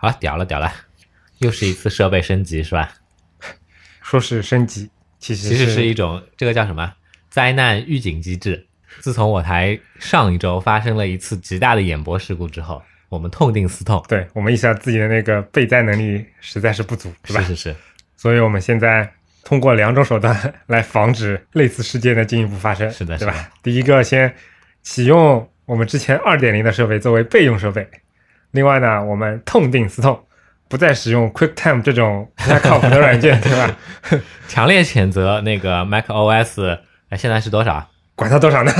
好，屌了屌了，又是一次设备升级是吧？说是升级，其实其实是一种这个叫什么灾难预警机制。自从我台上一周发生了一次极大的演播事故之后，我们痛定思痛，对我们意识到自己的那个备灾能力实在是不足，是吧？是是是，所以我们现在通过两种手段来防止类似事件的进一步发生，是的对吧？第一个，先启用我们之前二点零的设备作为备用设备；另外呢，我们痛定思痛，不再使用 QuickTime 这种不太靠谱的软件，对吧？强烈谴责那个 Mac OS，哎，现在是多少？管它多少呢？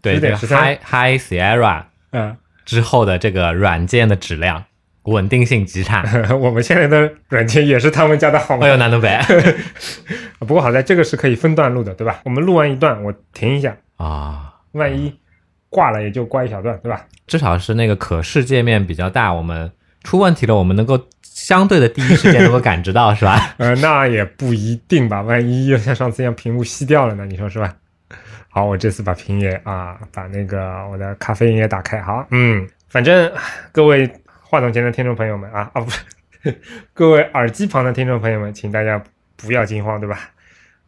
对，这个10.13 High High Sierra 嗯，之后的这个软件的质量稳定性极差。我们现在的软件也是他们家的好吗哎？呦，南东北不过好在这个是可以分段录的，对吧？我们录完一段，我停一下，啊，万一挂了也就挂一小段，对吧？至少是那个可视界面比较大，我们出问题了，我们能够相对的第一时间能够感知到，是吧？呃，那也不一定吧，万一又像上次一样屏幕熄掉了呢？你说是吧？好，我这次把屏也啊，把那个我的咖啡因也打开。好，嗯，反正各位话筒前的听众朋友们啊啊不是，各位耳机旁的听众朋友们，请大家不要惊慌，对吧？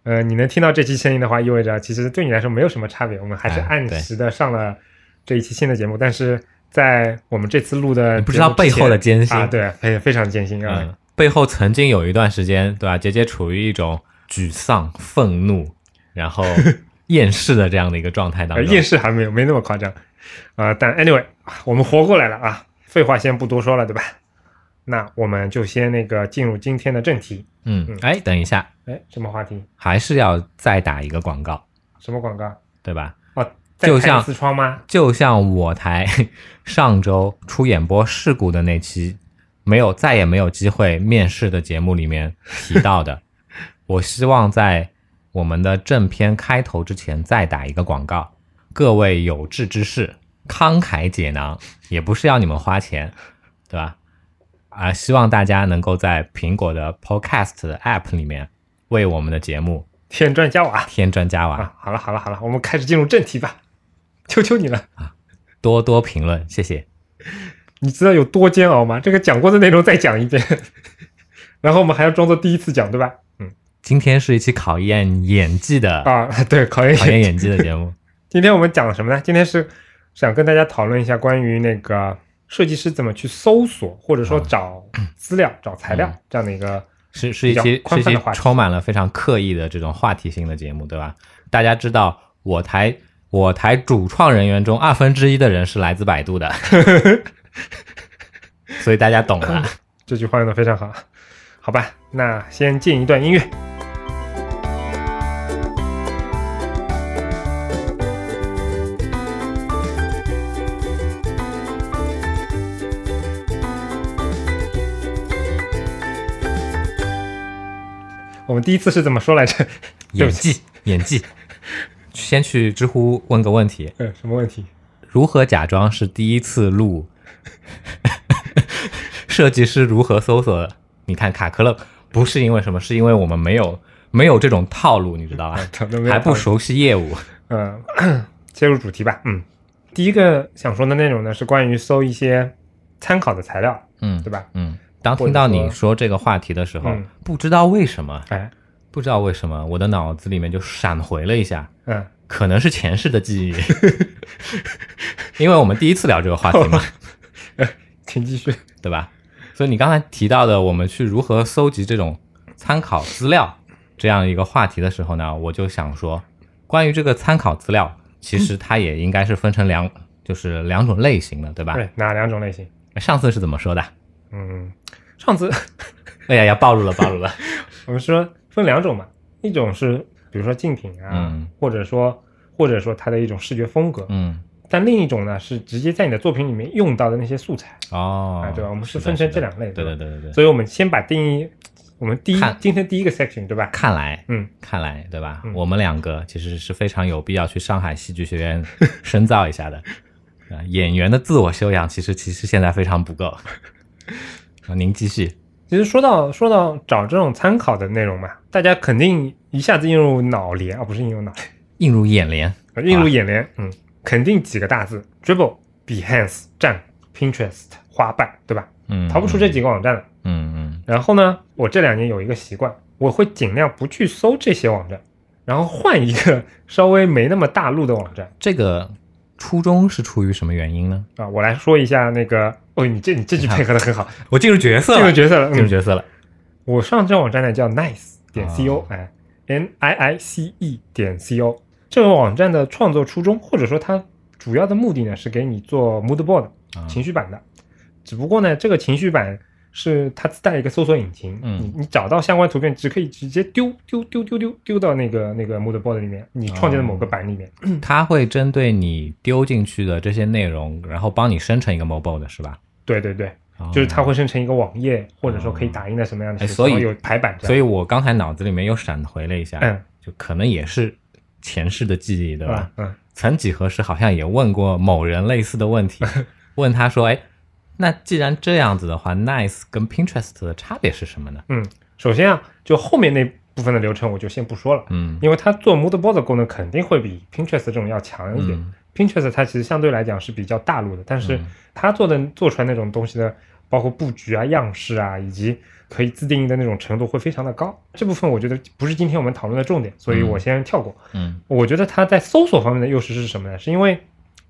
呃，你能听到这期声音的话，意味着其实对你来说没有什么差别，我们还是按时的上了这一期新的节目，但是在我们这次录的不知道背后的艰辛啊，对，非非常艰辛啊。嗯，背后曾经有一段时间，对吧？杰杰处于一种沮丧、愤怒，然后 厌世的这样的一个状态当呃，中。厌世还没有没那么夸张，啊、但 anyway，我们活过来了啊！废话先不多说了，对吧？那我们就先那个进入今天的正题。嗯，哎，等一下，哎，什么话题？还是要再打一个广告，什么广告？对吧？哦，就像一次窗吗？就像我台 上周出演播事故的那期，没有再也没有机会面试的节目里面提到的，我希望在我们的正片开头之前再打一个广告。各位有志之士，慷慨解囊，也不是要你们花钱，对吧？啊，希望大家能够在苹果的 Podcast 的 App 里面为我们的节目添砖加瓦添砖加瓦，啊！好了好了好了，我们开始进入正题吧。求求你了啊，多多评论，谢谢。你知道有多煎熬吗？这个讲过的内容再讲一遍，然后我们还要装作第一次讲，对吧？嗯今天是一期考验演技的啊，对，考验考验演技的节目。今天我们讲什么呢？今天是想跟大家讨论一下关于那个设计师怎么去搜索或者说找资料、找材料这样的一个是是一期比较宽是一期泛的话题充满了非常刻意的这种话题性的节目，对吧？大家知道我台我台主创人员中二分之一的人是来自百度的，所以大家懂了。这句话用的非常好，好吧？那先进一段音乐。我们第一次是怎么说来着？演技演技，先去知乎问个问题：嗯，什么问题？如何假装是第一次录？设计师如何搜索？你看卡壳了，不是因为什么，是因为我们没有没有这种套路，你知道吧？还不熟悉业务。嗯，切入主题吧。嗯，第一个想说的内容呢是关于搜一些参考的材料，嗯对吧？嗯，当听到你说这个话题的时候，嗯不知道为什么，哎，不知道为什么，我的脑子里面就闪回了一下，嗯，可能是前世的记忆，因为我们第一次聊这个话题嘛，请继续。对吧？所以你刚才提到的，我们去如何搜集这种参考资料这样一个话题的时候呢，我就想说，关于这个参考资料，其实它也应该是分成两，就是两种类型的，对吧？对，哪两种类型？上次是怎么说的？嗯，上次 哎呀，要暴露了，暴露了。我们说分两种嘛，一种是比如说竞品啊，嗯或者说或者说它的一种视觉风格，嗯，但另一种呢是直接在你的作品里面用到的那些素材，哦啊，，对吧？我们是分成这两类，对对对对对。所以我们先把定义，我们第一今天第一个 section 对吧？看来，嗯，看来，对吧？嗯我们两个其实是非常有必要去上海戏剧学院深造一下的。啊，演员的自我修养其实其实现在非常不够。啊，您继续。其实说到说到找这种参考的内容嘛，大家肯定一下子映入脑帘啊，不是映入脑帘，映入眼帘。呃映入眼帘，嗯，肯定几个大字：Dribble、Behance、站、Pinterest、花瓣，对吧？嗯，逃不出这几个网站了。嗯嗯然后呢，我这两年有一个习惯，我会尽量不去搜这些网站，然后换一个稍微没那么大路的网站这个初衷是出于什么原因呢？啊。我来说一下那个，哦，你这你这句配合的很好，我进入角色了进入角色了。嗯，进入角色了。我上这个网站呢叫 nice 点啊 co，、哎，n i i c e 点 co。这个网站的创作初衷，或者说它主要的目的呢，是给你做 mood board 啊情绪版的。只不过呢，这个情绪版是它自带一个搜索引擎，嗯你你找到相关图片，只可以直接丢丢丢丢丢丢到那个那个 mood board 里面，你创建的某个版里面。它会针对你丢进去的这些内容，然后帮你生成一个 Moodboard 是吧？对对对，哦就是它会生成一个网页，或者说可以打印的什么样的形式，哎所以有排版。所以我刚才脑子里面又闪回了一下，嗯，就可能也是前世的记忆，对吧？嗯嗯，曾几何时好像也问过某人类似的问题，问他说：“哎，那既然这样子的话，Nice 跟 Pinterest 的差别是什么呢嗯，首先啊，就后面那部分的流程我就先不说了？”，嗯因为它做 mood board 的功能肯定会比 Pinterest 这种要强一点。嗯 Pinterest 它其实相对来讲是比较大陆的，但是嗯它做的做出来那种东西的，包括布局啊、样式啊，以及可以自定义的那种程度会非常的高。这部分我觉得不是今天我们讨论的重点，所以我先跳过。嗯我觉得它在搜索方面的优势是什么呢？是因为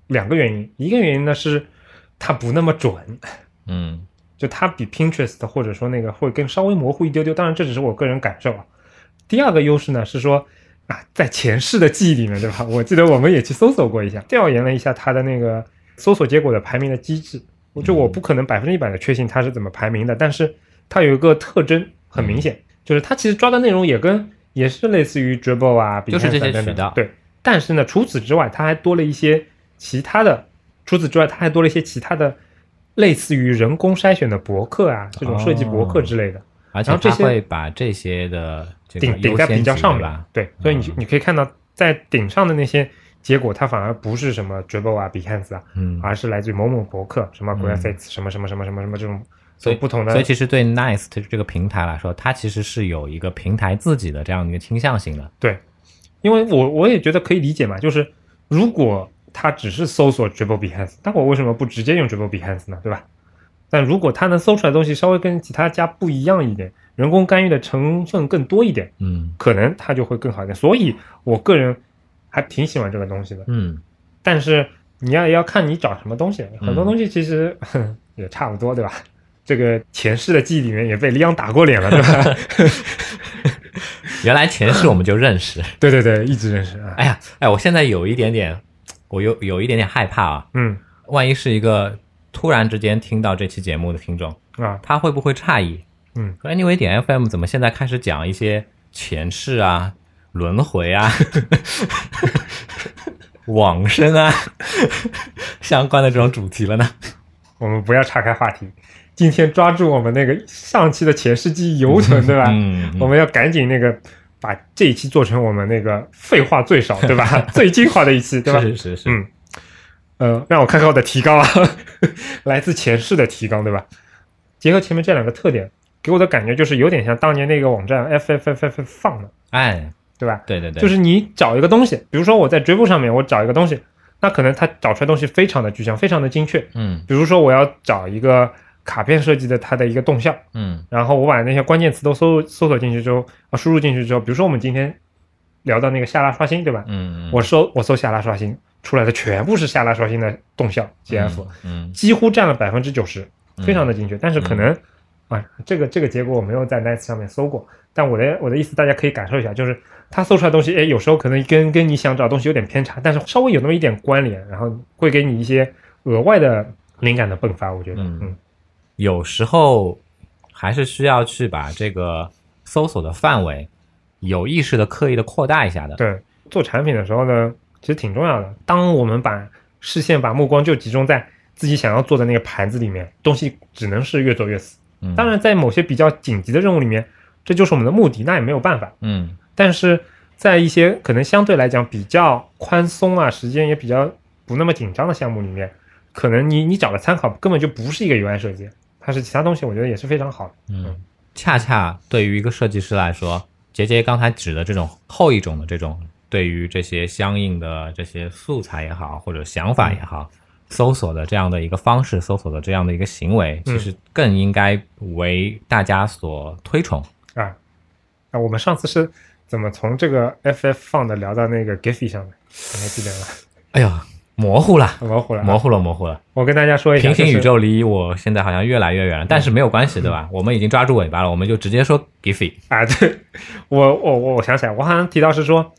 两个原因，一个原因呢是它不那么准，嗯就它比 Pinterest 或者说那个会更稍微模糊一丢丢，当然这只是我个人感受啊。第二个优势呢是说啊，在前世的记忆里面，对吧？我记得我们也去搜索过一下，调研了一下它的那个搜索结果的排名的机制。我就我不可能百分之一百的确信它是怎么排名的，但是它有一个特征很明显，就是它其实抓的内容也跟也是类似于 Dribble 啊，就是这些渠道对，但是呢，除此之外，它还多了一些其他的，除此之外，它还多了一些其他的类似于人工筛选的博客啊，这种设计博客之类的。而且然后这些它会把这些的这顶顶在比较上面对吧？对，所以你嗯你可以看到，在顶上的那些结果，它反而不是什么 Dribble 啊、Behance 啊，嗯，而是来自于某某博客，什么嗯 Graphics，什么什么什么什么什么这种，所以不同的所以其实对 Nice 这个平台来说，它其实是有一个平台自己的这样的一个倾向性的。对，因为我我也觉得可以理解嘛，就是如果它只是搜索 Dribble Behance，那我为什么不直接用 Dribble Behance 呢？对吧？但如果它能搜出来的东西稍微跟其他家不一样一点，人工干预的成分更多一点，嗯可能它就会更好一点。所以我个人还挺喜欢这个东西的。嗯但是你要要看你找什么东西，很多嗯东西其实、也差不多，对吧？这个前世的记忆里面也被李阳打过脸了，对吧？原来前世我们就认识。对对对，一直认识啊。哎呀，哎，我现在有一点点，我有有一点点害怕啊，嗯万一是一个突然之间听到这期节目的听众，啊他会不会诧异？嗯，说 Anyway 点 FM 怎么现在开始讲一些前世啊、轮回啊、往生啊 相关的这种主题了呢？我们不要岔开话题，今天抓住我们那个上期的前世记忆犹存，对吧？嗯，嗯我们要赶紧那个把这一期做成我们那个废话最少，对吧？最精华的一期，对吧？是是是是，嗯，呃，让我看看我的提纲啊，来自前世的提纲，对吧？结合前面这两个特点，给我的感觉就是有点像当年那个网站 F F F F 放的，哎，对吧？对对对，就是你找一个东西，比如说我在 Dribble 上面我找一个东西，那可能它找出来东西非常的具象，非常的精确。嗯比如说我要找一个卡片设计的它的一个动向，嗯。然后我把那些关键词都搜搜索进去之后，啊，输入进去之后，比如说我们今天聊到那个下拉刷新，对吧？嗯，我搜我搜下拉刷新出来的全部是下拉刷新的动向 GF，、嗯。几乎占了百分之九十，非常的精确。但是可能、嗯啊，这个这个结果我没有在 Nice 上面搜过，但我的我的意思大家可以感受一下，就是它搜出来的东西，哎，有时候可能跟跟你想找的东西有点偏差，但是稍微有那么一点关联，然后会给你一些额外的灵感的迸发。我觉得，嗯。嗯有时候还是需要去把这个搜索的范围有意识的、刻意的扩大一下的。对，做产品的时候呢，其实挺重要的。当我们把视线、把目光就集中在自己想要做的那个盘子里面，东西只能是越做越死。嗯，当然，在某些比较紧急的任务里面，这就是我们的目的，那也没有办法。嗯但是在一些可能相对来讲比较宽松啊，时间也比较不那么紧张的项目里面，可能你你找的参考根本就不是一个 UI 设计，它是其他东西，我觉得也是非常好的。嗯，恰恰对于一个设计师来说，杰杰刚才指的这种后一种的这种，对于这些相应的这些素材也好，或者想法也好，搜索的这样的一个方式，搜索的这样的一个行为，嗯其实更应该为大家所推崇。啊，啊，我们上次是怎么从这个 FF 放的聊到那个 Giphy 上的？你还记得吗？哎呀，模糊了，模糊了啊，模糊了，模糊了。我跟大家说一下，平行宇宙离我现在好像越来越远了，但是没有关系，对吧？我们已经抓住尾巴了，我们就直接说 Giphy。啊，对我我我我想起来，我好像提到是说，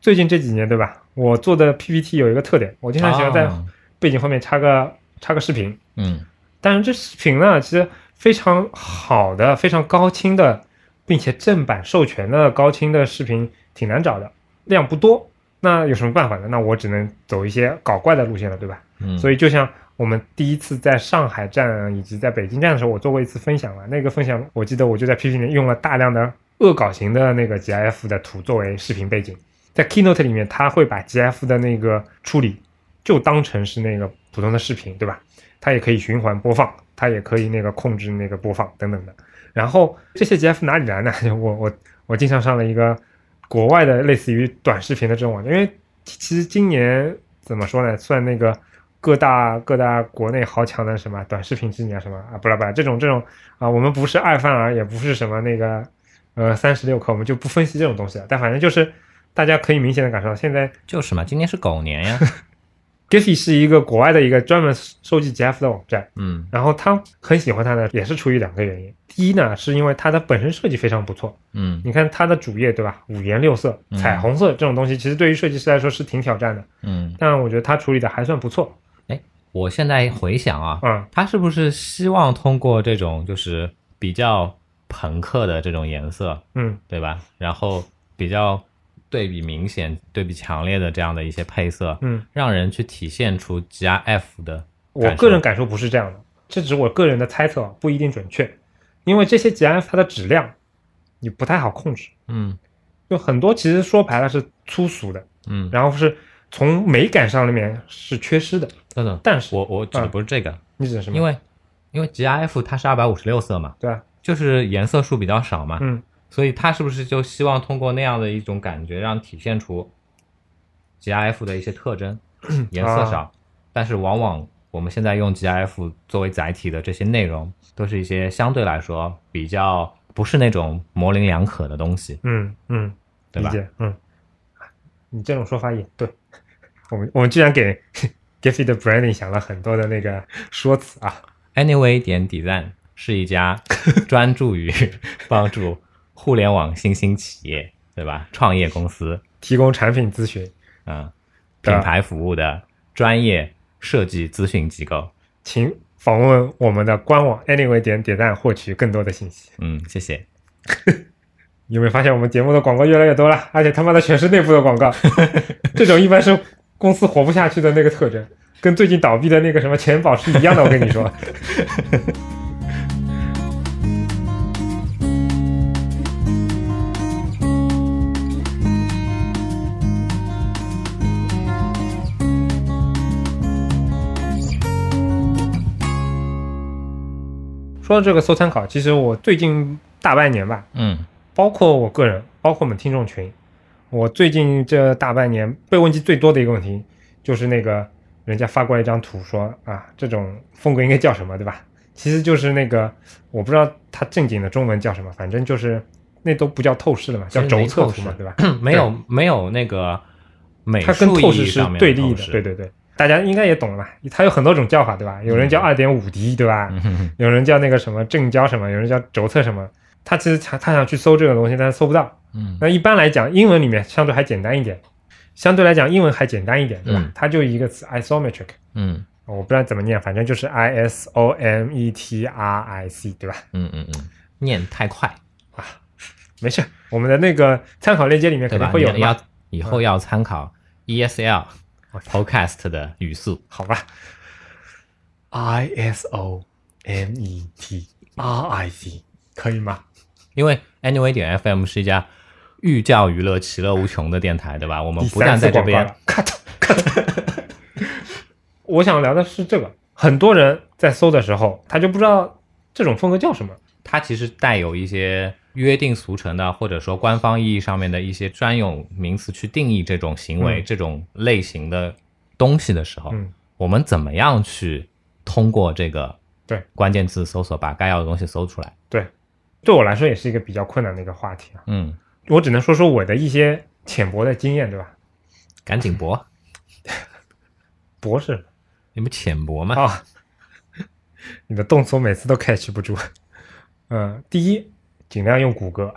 最近这几年对吧？我做的 PPT 有一个特点，我经常喜欢在啊背景后面插个插个视频，嗯但是这视频呢，其实非常好的、非常高清的，并且正版授权的高清的视频挺难找的，量不多。那有什么办法呢？那我只能走一些搞怪的路线了，对吧？嗯，所以就像我们第一次在上海站以及在北京站的时候，我做过一次分享了。那个分享我记得我就在 PPT 里面用了大量的恶搞型的那个 GIF 的图作为视频背景，在 Keynote 里面，它会把 GIF 的那个处理就当成是那个普通的视频，对吧？它也可以循环播放，它也可以那个控制那个播放等等的。然后这些 GIF 哪里来呢？我我我经常上了一个国外的类似于短视频的这种网站，因为其其实今年怎么说呢，算那个各大各大国内豪强的什么短视频之年什么啊，不啦不啦，这种这种啊，我们不是爱范儿，也不是什么那个呃三十六氪，我们就不分析这种东西了。但反正就是大家可以明显的感受到，现在就是嘛，今年是狗年呀。Giphy 是一个国外的一个专门收集 GIF 的网站。嗯然后他很喜欢它呢，也是出于两个原因。第一呢，是因为它的本身设计非常不错。嗯你看它的主页，对吧？五颜六色、嗯彩虹色这种东西，其实对于设计师来说是挺挑战的。嗯，但我觉得他处理的还算不错。哎我现在回想啊，嗯他是不是希望通过这种就是比较朋克的这种颜色，嗯对吧？然后比较对比明显、对比强烈的这样的一些配色，嗯，让人去体现出 G R F 的我个人感受不是这样的，这只是我个人的猜测，不一定准确。因为这些 G R F 它的质量你不太好控制，嗯就很多其实说白了是粗俗的，嗯，然后是从美感上里面是缺失的。等等，但是我我指的嗯不是这个，你指的什么？因为因为 G R F 它是二百五十六色嘛，对啊，就是颜色数比较少嘛，嗯所以他是不是就希望通过那样的一种感觉，让体现出 GIF 的一些特征？颜色少，但是往往我们现在用 GIF 作为载体的这些内容，都是一些相对来说比较不是那种模棱两可的东西，嗯嗯，对吧？嗯，你这种说法也对。我们我们居然给 Giphy 的 branding 想了很多的那个说辞啊。Anyway 点 design 是一家专注于帮助互联网新兴企业，对吧？创业公司，提供产品咨询，啊品牌服务的专业设计咨询机构。请访问我们的官网 anyway 点点赞获取更多的信息。嗯，谢谢。你 有没有发现我们节目的广告越来越多了？而且他妈的全是内部的广告，这种一般是公司活不下去的那个特征，跟最近倒闭的那个什么钱宝是一样的。我跟你说，说到这个搜参考，其实我最近大半年吧，嗯包括我个人，包括我们听众群，我最近这大半年被问及最多的一个问题，就是那个人家发过来一张图说啊，这种风格应该叫什么，对吧？其实就是那个我不知道它正经的中文叫什么，反正就是那都不叫透视了嘛，叫轴测图嘛，对吧？没有没有那个美它跟术透视是意义上面对立的，对对对，大家应该也懂了吧？它有很多种叫法，对吧？有人叫二点五 D，对吧？有人叫那个什么正交什么，有人叫轴测什么。他其实他他想去搜这个东西，但是搜不到。嗯那一般来讲，英文里面相对还简单一点，相对来讲英文还简单一点，对吧？嗯它就一个词 isometric，嗯我不知道怎么念，反正就是 i s o m e t r i c，对吧？嗯嗯嗯，念太快啊，没事，我们的那个参考链接里面肯定？会有要以后要参考 ESL Podcast 的语速。好吧？I S O M E T R I C 可以吗？因为 Anyway 点 FM 是一家寓教于乐、其乐无穷的电台，对吧？我们不但在这边，cut cut。我想聊的是这个，很多人在搜的时候，他就不知道这种风格叫什么。它其实带有一些约定俗成的，或者说官方意义上面的一些专有名词去定义这种行为、嗯这种类型的东西的时候，嗯我们怎么样去通过这个对关键字搜索把该要的东西搜出来？对，对我来说也是一个比较困难的一个话题啊。嗯，我只能说说我的一些浅薄的经验，对吧？赶紧博，博士你不浅薄吗？啊，你的动作每次都 catch 不住。嗯，第一，尽量用谷歌。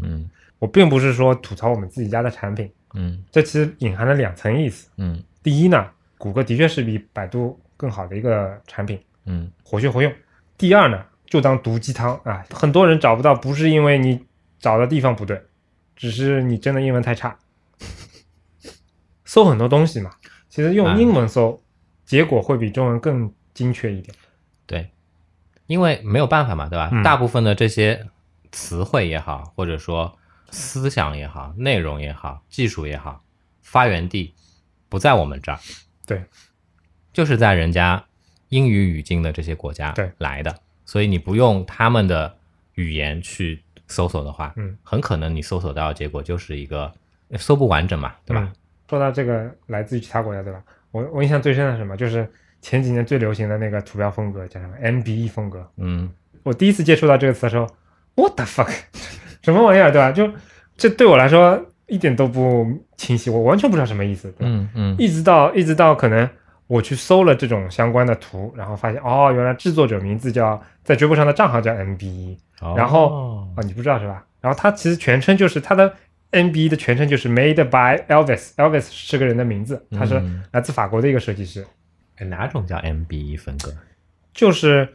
嗯 我并不是说吐槽我们自己家的产品，嗯这其实隐含了两层意思。嗯第一呢，谷歌的确是比百度更好的一个产品，嗯活学活用。第二呢，就当毒鸡汤啊，很多人找不到，不是因为你找的地方不对，只是你真的英文太差。搜很多东西嘛，其实用啊英文搜，结果会比中文更精确一点。对，因为没有办法嘛，对吧？嗯大部分的这些词汇也好，或者说思想也好、内容也好、技术也好，发源地不在我们这儿，对，就是在人家英语语境的这些国家对来的，所以你不用他们的语言去搜索的话，嗯，很可能你搜索到的结果就是一个搜不完整嘛，对吧？嗯说到这个来自于其他国家，对吧？我我印象最深的是什么？就是前几年最流行的那个图标风格叫什么 MBE 风格。嗯我第一次接触到这个词的时候，What the fuck，什么玩意儿，对吧？就这对我来说一点都不清晰，我完全不知道什么意思，对吧？嗯嗯一直到一直到可能我去搜了这种相关的图，然后发现哦，原来制作者名字叫在追播上的账号叫 MBE 哦然后哦，你不知道是吧？然后它其实全称就是它的 MBE 的全称就是 Made by Elvis，Elvis 是个人的名字，他是嗯来自法国的一个设计师，哎哪种叫 MBE 风格？就是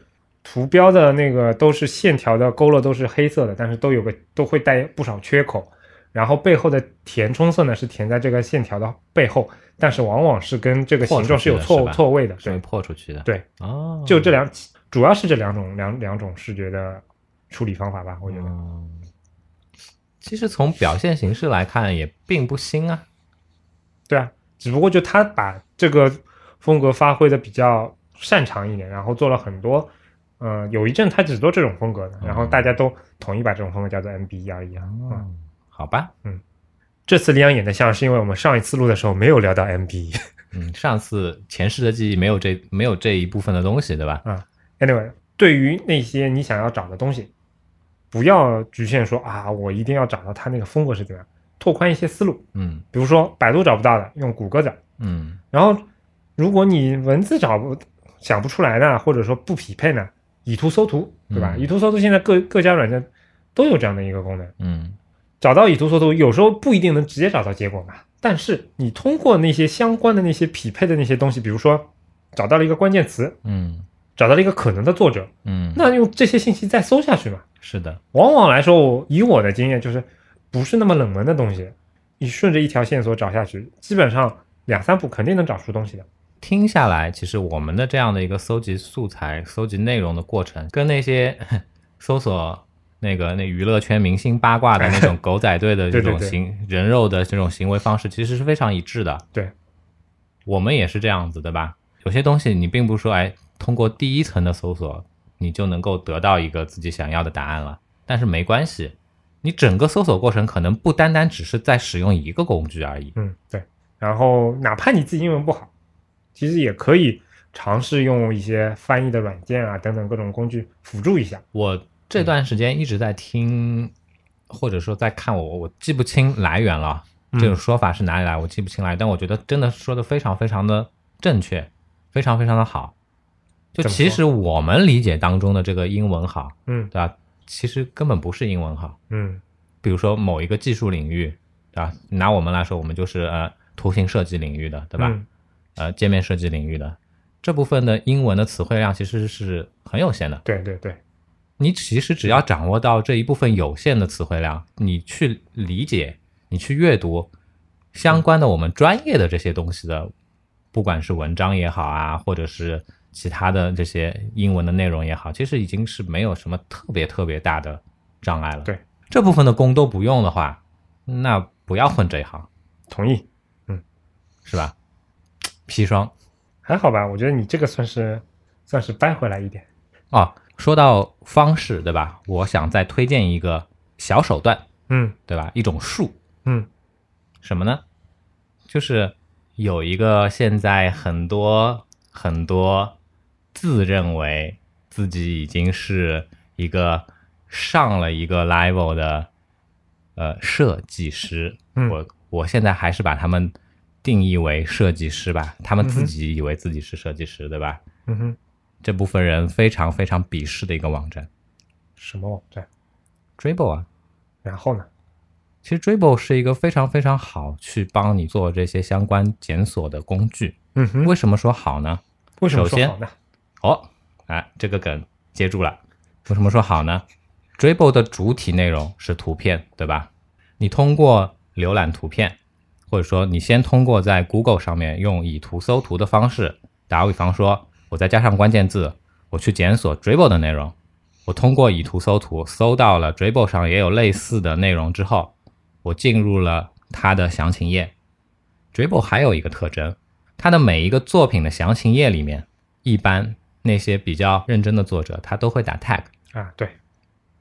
图标的那个都是线条的勾勒都是黑色的，但是都有个都会带不少缺口，然后背后的填充色呢是填在这个线条的背后，但是往往是跟这个形状是有错错位的，是会对，破出去的。对，哦，就这两主要是这两种两两种视觉的处理方法吧，我觉得，嗯其实从表现形式来看，也并不新啊。对啊，只不过就他把这个风格发挥的比较擅长一点，然后做了很多。呃，有一阵他只做这种风格的，然后大家都统一把这种风格叫做 MBE 而已啊。嗯哦，好吧，嗯这次李阳演的像是因为我们上一次录的时候没有聊到 MBE。嗯，上次前世的记忆没有这没有这一部分的东西，对吧？啊 Anyway，对于那些你想要找的东西，不要局限说啊，我一定要找到他那个风格是怎么样，拓宽一些思路。嗯比如说百度找不到的，用谷歌找。嗯然后，如果你文字找不想不出来呢，或者说不匹配呢，以图搜图，对吧？嗯以图搜图现在各各家软件都有这样的一个功能。嗯找到以图搜图，有时候不一定能直接找到结果嘛，但是你通过那些相关的那些匹配的那些东西，比如说找到了一个关键词，嗯找到了一个可能的作者，嗯，那用这些信息再搜下去嘛。是的，往往来说，我以我的经验，就是不是那么冷门的东西，你顺着一条线索找下去，基本上两三步肯定能找出东西的。听下来，其实我们的这样的一个搜集素材、搜集内容的过程，跟那些 搜索那个那娱乐圈明星八卦的那种狗仔队的这种行人肉的这种行为方式，其实是非常一致的。对，我们也是这样子，对吧？有些东西你并不是说，哎，通过第一层的搜索，你就能够得到一个自己想要的答案了。但是没关系，你整个搜索过程可能不单单只是在使用一个工具而已。嗯，对。然后哪怕你自己英文不好，其实也可以尝试用一些翻译的软件啊等等各种工具辅助一下。我这段时间一直在听，或者说在看我，我记不清来源了。嗯这种说法是哪里来？我记不清来，但我觉得真的说的非常非常的正确，非常非常的好。就其实我们理解当中的这个英文好，嗯对吧？其实根本不是英文好。嗯比如说某一个技术领域，对吧？拿我们来说，我们就是呃图形设计领域的，对吧？嗯呃，界面设计领域的这部分的英文的词汇量其实是很有限的。对对对，你其实只要掌握到这一部分有限的词汇量，你去理解、你去阅读相关的我们专业的这些东西的，不管是文章也好啊，或者是其他的这些英文的内容也好，其实已经是没有什么特别特别大的障碍了。对，这部分的功都不用的话，那不要混这一行，同意。嗯是吧？砒霜还好吧，我觉得你这个算是算是掰回来一点。哦。说到方式，对吧？我想再推荐一个小手段，嗯对吧？一种术，嗯什么呢？就是有一个现在很多很多自认为自己已经是一个上了一个 level 的呃设计师，嗯我我现在还是把他们定义为设计师吧，他们自己以为自己是设计师，对吧？嗯哼，这部分人非常非常鄙视的一个网站什么网站？Dribble 啊，然后呢？其实 Dribble 是一个非常非常好去帮你做这些相关检索的工具。嗯哼，为什么说好呢？为什么说好呢？哦，啊，这个梗接住了。为什么说好呢？Dribble 的主体内容是图片，对吧？你通过浏览图片，或者说你先通过在 Google 上面用以图搜图的方式，打个比方说，我再加上关键字，我去检索 Dribble 的内容，我通过以图搜图搜到了 Dribble 上也有类似的内容之后，我进入了它的详情页。Dribble 还有一个特征，它的每一个作品的详情页里面，一般那些比较认真的作者，他都会打 tag。啊，对，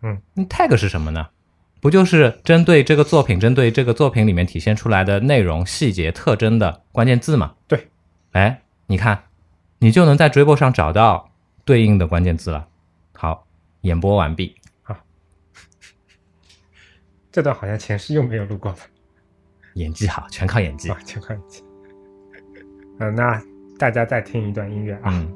嗯那 tag 是什么呢？不就是针对这个作品，针对这个作品里面体现出来的内容、细节、特征的关键字吗？对，哎，你看，你就能在 Dribble 上找到对应的关键字了。好，演播完毕。这段好像前世又没有录过吧？演技好，全靠演技。啊，全靠演技。嗯，那大家再听一段音乐啊。嗯，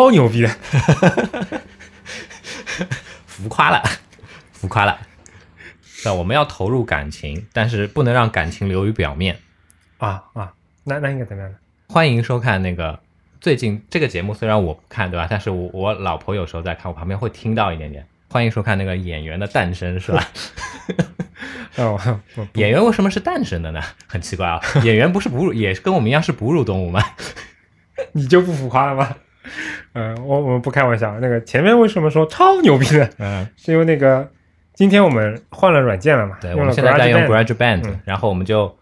超牛逼的，浮夸了，浮夸了。那我们要投入感情，但是不能让感情流于表面。啊啊，那那应该怎么样呢？欢迎收看那个最近这个节目，虽然我不看，对吧？但是我我老婆有时候在看，我旁边会听到一点点。欢迎收看那个演员的诞生，是吧？哦，演员为什么是诞生的呢？很奇怪啊，演员不是哺乳，也是跟我们一样是哺乳动物吗？你就不浮夸了吗？嗯、我我们不开玩笑。那个前面为什么说超牛逼的？嗯，是因为那个今天我们换了软件了嘛？对，我们现在在用 GarageBand，、嗯然后我们就，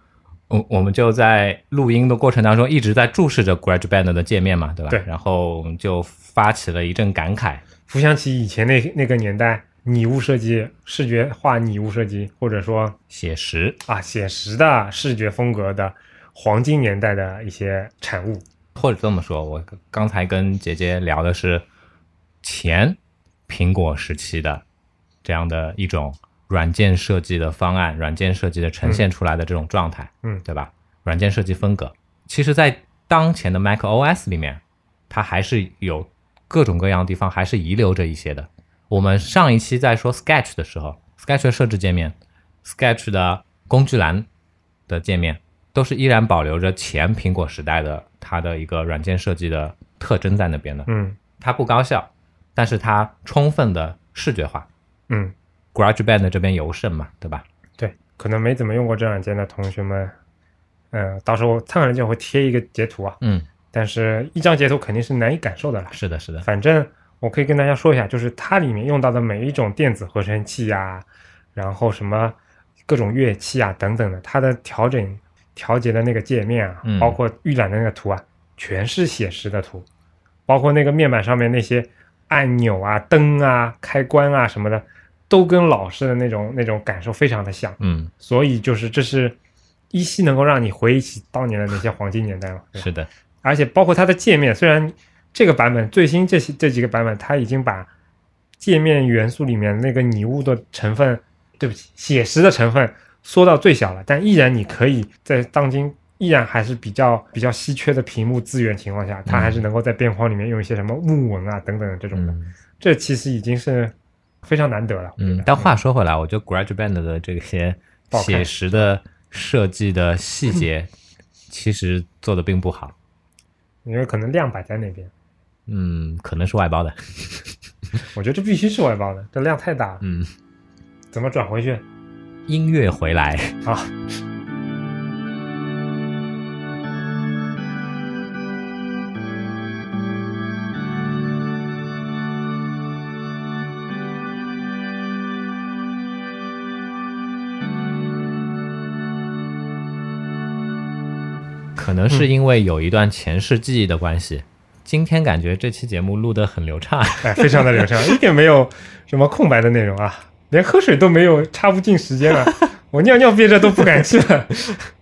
我我们就在录音的过程当中一直在注视着 GarageBand 的界面嘛，对吧？对然后我们就发起了一阵感慨。浮想起以前那那个年代，拟物设计、视觉化拟物设计，或者说写实，啊写实的视觉风格的黄金年代的一些产物。或者这么说，我刚才跟姐姐聊的是前苹果时期的这样的一种软件设计的方案，软件设计的呈现出来的这种状态，嗯对吧？软件设计风格，其实在当前的 Mac OS 里面，它还是有各种各样的地方还是遗留着一些的。我们上一期在说 Sketch 的时候，Sketch 的设置界面，Sketch 的工具栏的界面，都是依然保留着前苹果时代的它的一个软件设计的特征在那边的。嗯它不高效，但是它充分的视觉化。嗯，GarageBand 这边尤甚嘛，对吧？对，可能没怎么用过这软件的同学们，呃，到时候参考软件会贴一个截图啊，嗯，但是一张截图肯定是难以感受的了。是的，是的。反正我可以跟大家说一下，就是它里面用到的每一种电子合成器啊，然后什么各种乐器啊等等的，它的调整调节的那个界面啊，嗯包括预览的那个图啊，全是写实的图，包括那个面板上面那些按钮啊、灯啊、开关啊什么的，都跟老式的那种那种感受非常的像。嗯，所以就是这是依稀能够让你回忆起当年的那些黄金年代嘛。对是的。而且包括它的界面，虽然这个版本最新这些这几个版本，它已经把界面元素里面那个拟物的成分，对不起，写实的成分缩到最小了，但依然你可以在当今依然还是比较比较稀缺的屏幕资源情况下，它还是能够在边框里面用一些什么木纹啊等等这种的，嗯。这其实已经是非常难得了。嗯但话说回来，我觉得 GarageBand 的这些写实的设计的细节，其实做的并不好。因为可能量摆在那边，嗯，可能是外包的。我觉得这必须是外包的，这量太大了，嗯，怎么转回去音乐回来，啊？可能是因为有一段前世记忆的关系，今天感觉这期节目录得很流畅，哎，非常的流畅，一点没有什么空白的内容啊，连喝水都没有插不进时间了，我尿尿憋着都不敢去了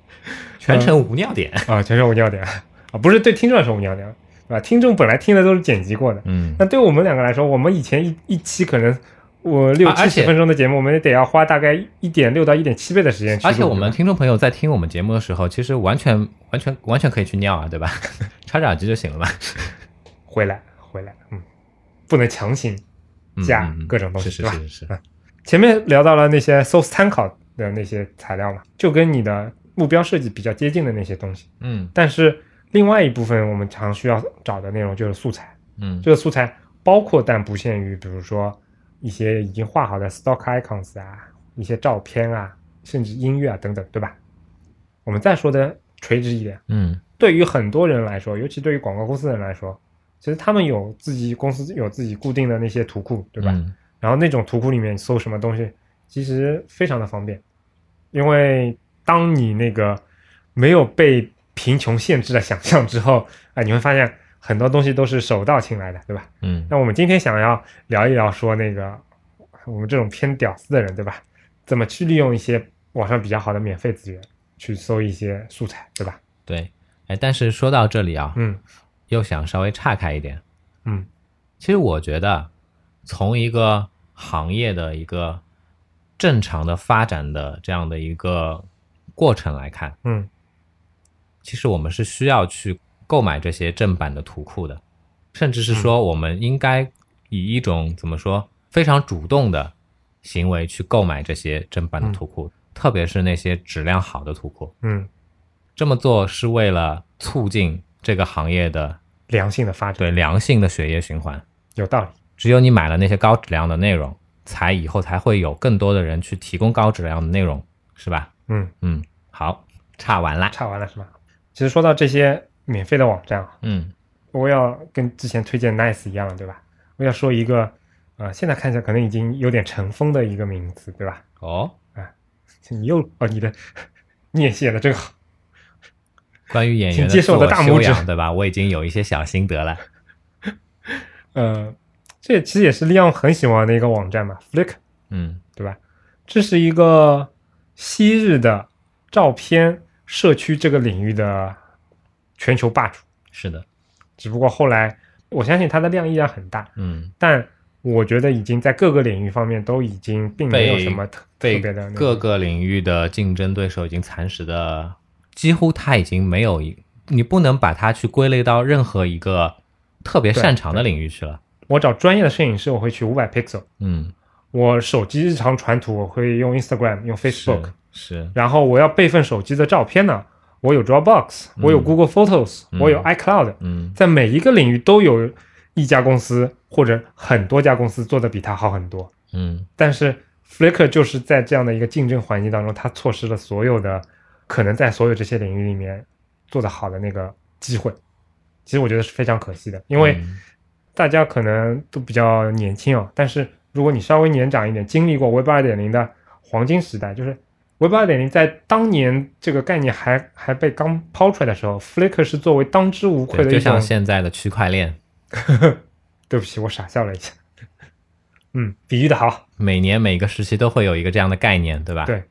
全程无尿点。啊，全程无尿点啊，不是对听众来说无尿点，对吧？听众本来听的都是剪辑过的，嗯，那对我们两个来说，我们以前一一期可能我六七十分钟的节目，我们也得要花大概一点六到一点七倍的时间去。而且我们听众朋友在听我们节目的时候，其实完全完全完全可以去尿啊，对吧？插着耳机就行了嘛。回来回来，嗯，不能强行嗯加各种东西？是是是是是，前面聊到了那些 source 参考的那些材料嘛，就跟你的目标设计比较接近的那些东西。嗯但是另外一部分我们常需要找的内容就是素材，嗯这个素材包括但不限于，比如说一些已经画好的 stock icons 啊，一些照片啊，甚至音乐啊等等，对吧？我们再说的垂直一点，嗯对于很多人来说，尤其对于广告公司的人来说，其实他们有自己公司有自己固定的那些图库，对吧？嗯然后那种图库里面搜什么东西，其实非常的方便，因为当你那个没有被贫穷限制的想象之后，啊、你会发现很多东西都是手到擒来的，对吧？嗯那我们今天想要聊一聊，说那个我们这种偏屌丝的人，对吧？怎么去利用一些网上比较好的免费资源去搜一些素材，对吧？对。哎，但是说到这里啊，嗯又想稍微岔开一点。嗯其实我觉得，从一个行业的一个正常的发展的这样的一个过程来看，嗯其实我们是需要去购买这些正版的图库的，甚至是嗯说我们应该以一种怎么说非常主动的行为去购买这些正版的图库，特别是那些质量好的图库。嗯，这么做是为了促进这个行业的良性的发展对良性的血液循环。有道理。只有你买了那些高质量的内容，才以后才会有更多的人去提供高质量的内容，是吧？嗯，嗯，好，差完了。差完了是吧？其实说到这些免费的网站啊，嗯我要跟之前推荐 Nice 一样了，对吧？我要说一个，呃，现在看起来可能已经有点尘封的一个名字，对吧？哦，你又哦，你的 你也写的真好，关于演员请接受我的自大拇指修养，对吧？我已经有一些小心得了。呃，这其实也是利昂很喜欢的一个网站嘛，Flick，嗯。对吧？这是一个昔日的照片社区这个领域的全球霸主，是的，只不过后来我相信它的量依然很大，嗯，但我觉得已经在各个领域方面都已经并没有什么特特别的那各个领域的竞争对手已经蚕食的，几乎他已经没有一，你不能把它去归类到任何一个特别擅长的领域去了。我找专业的摄影师，我会去五百 pixel；嗯，我手机日常传图，我会用 Instagram、用 Facebook。是是，然后我要备份手机的照片呢，我有 Dropbox，我有 Google Photos，、嗯。我有 iCloud，嗯。在每一个领域都有一家公司或者很多家公司做的比它好很多。嗯。但是 Flickr 就是在这样的一个竞争环境当中，它错失了所有的可能在所有这些领域里面做得好的那个机会。其实我觉得是非常可惜的，因为嗯大家可能都比较年轻哦，但是如果你稍微年长一点，经历过 Web 二点零的黄金时代，就是 Web 二点零在当年这个概念还还被刚抛出来的时候，Flickr 是作为当之无愧的，就的一种像。现在的区块链，对不起，我傻笑了一下。嗯，比喻的好。每年每个时期都会有一个这样的概念，对吧？对。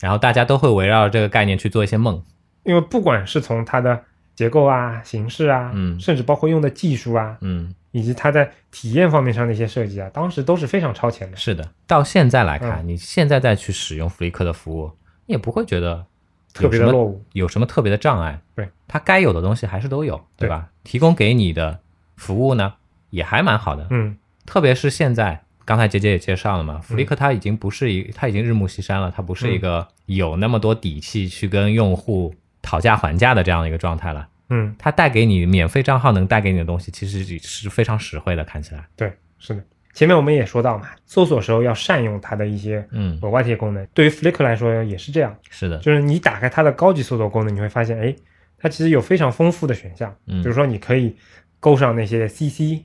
然后大家都会围绕这个概念去做一些梦。因为不管是从它的结构啊、形式啊，嗯甚至包括用的技术啊，嗯，以及它在体验方面上的一些设计啊，当时都是非常超前的。是的。到现在来看，嗯你现在再去使用 Flickr 的服务，你也不会觉得特别的落伍。有什么特别的障碍。对，它该有的东西还是都有，对吧？提供给你的服务呢，也还蛮好的。嗯，特别是现在，刚才杰杰也介绍了嘛，Flickr 它已经不是一，它已经日暮西山了，它不是一个有那么多底气去跟用户讨价还价的这样一个状态了。嗯，它带给你免费账号能带给你的东西，其实是非常实惠的，看起来。对，是的。前面我们也说到嘛，搜索时候要善用它的一些嗯，额外这些功能。对于 Flickr 来说也是这样，是的，就是你打开它的高级搜索功能，你会发现，哎，它其实有非常丰富的选项。嗯比如说，你可以勾上那些 CC，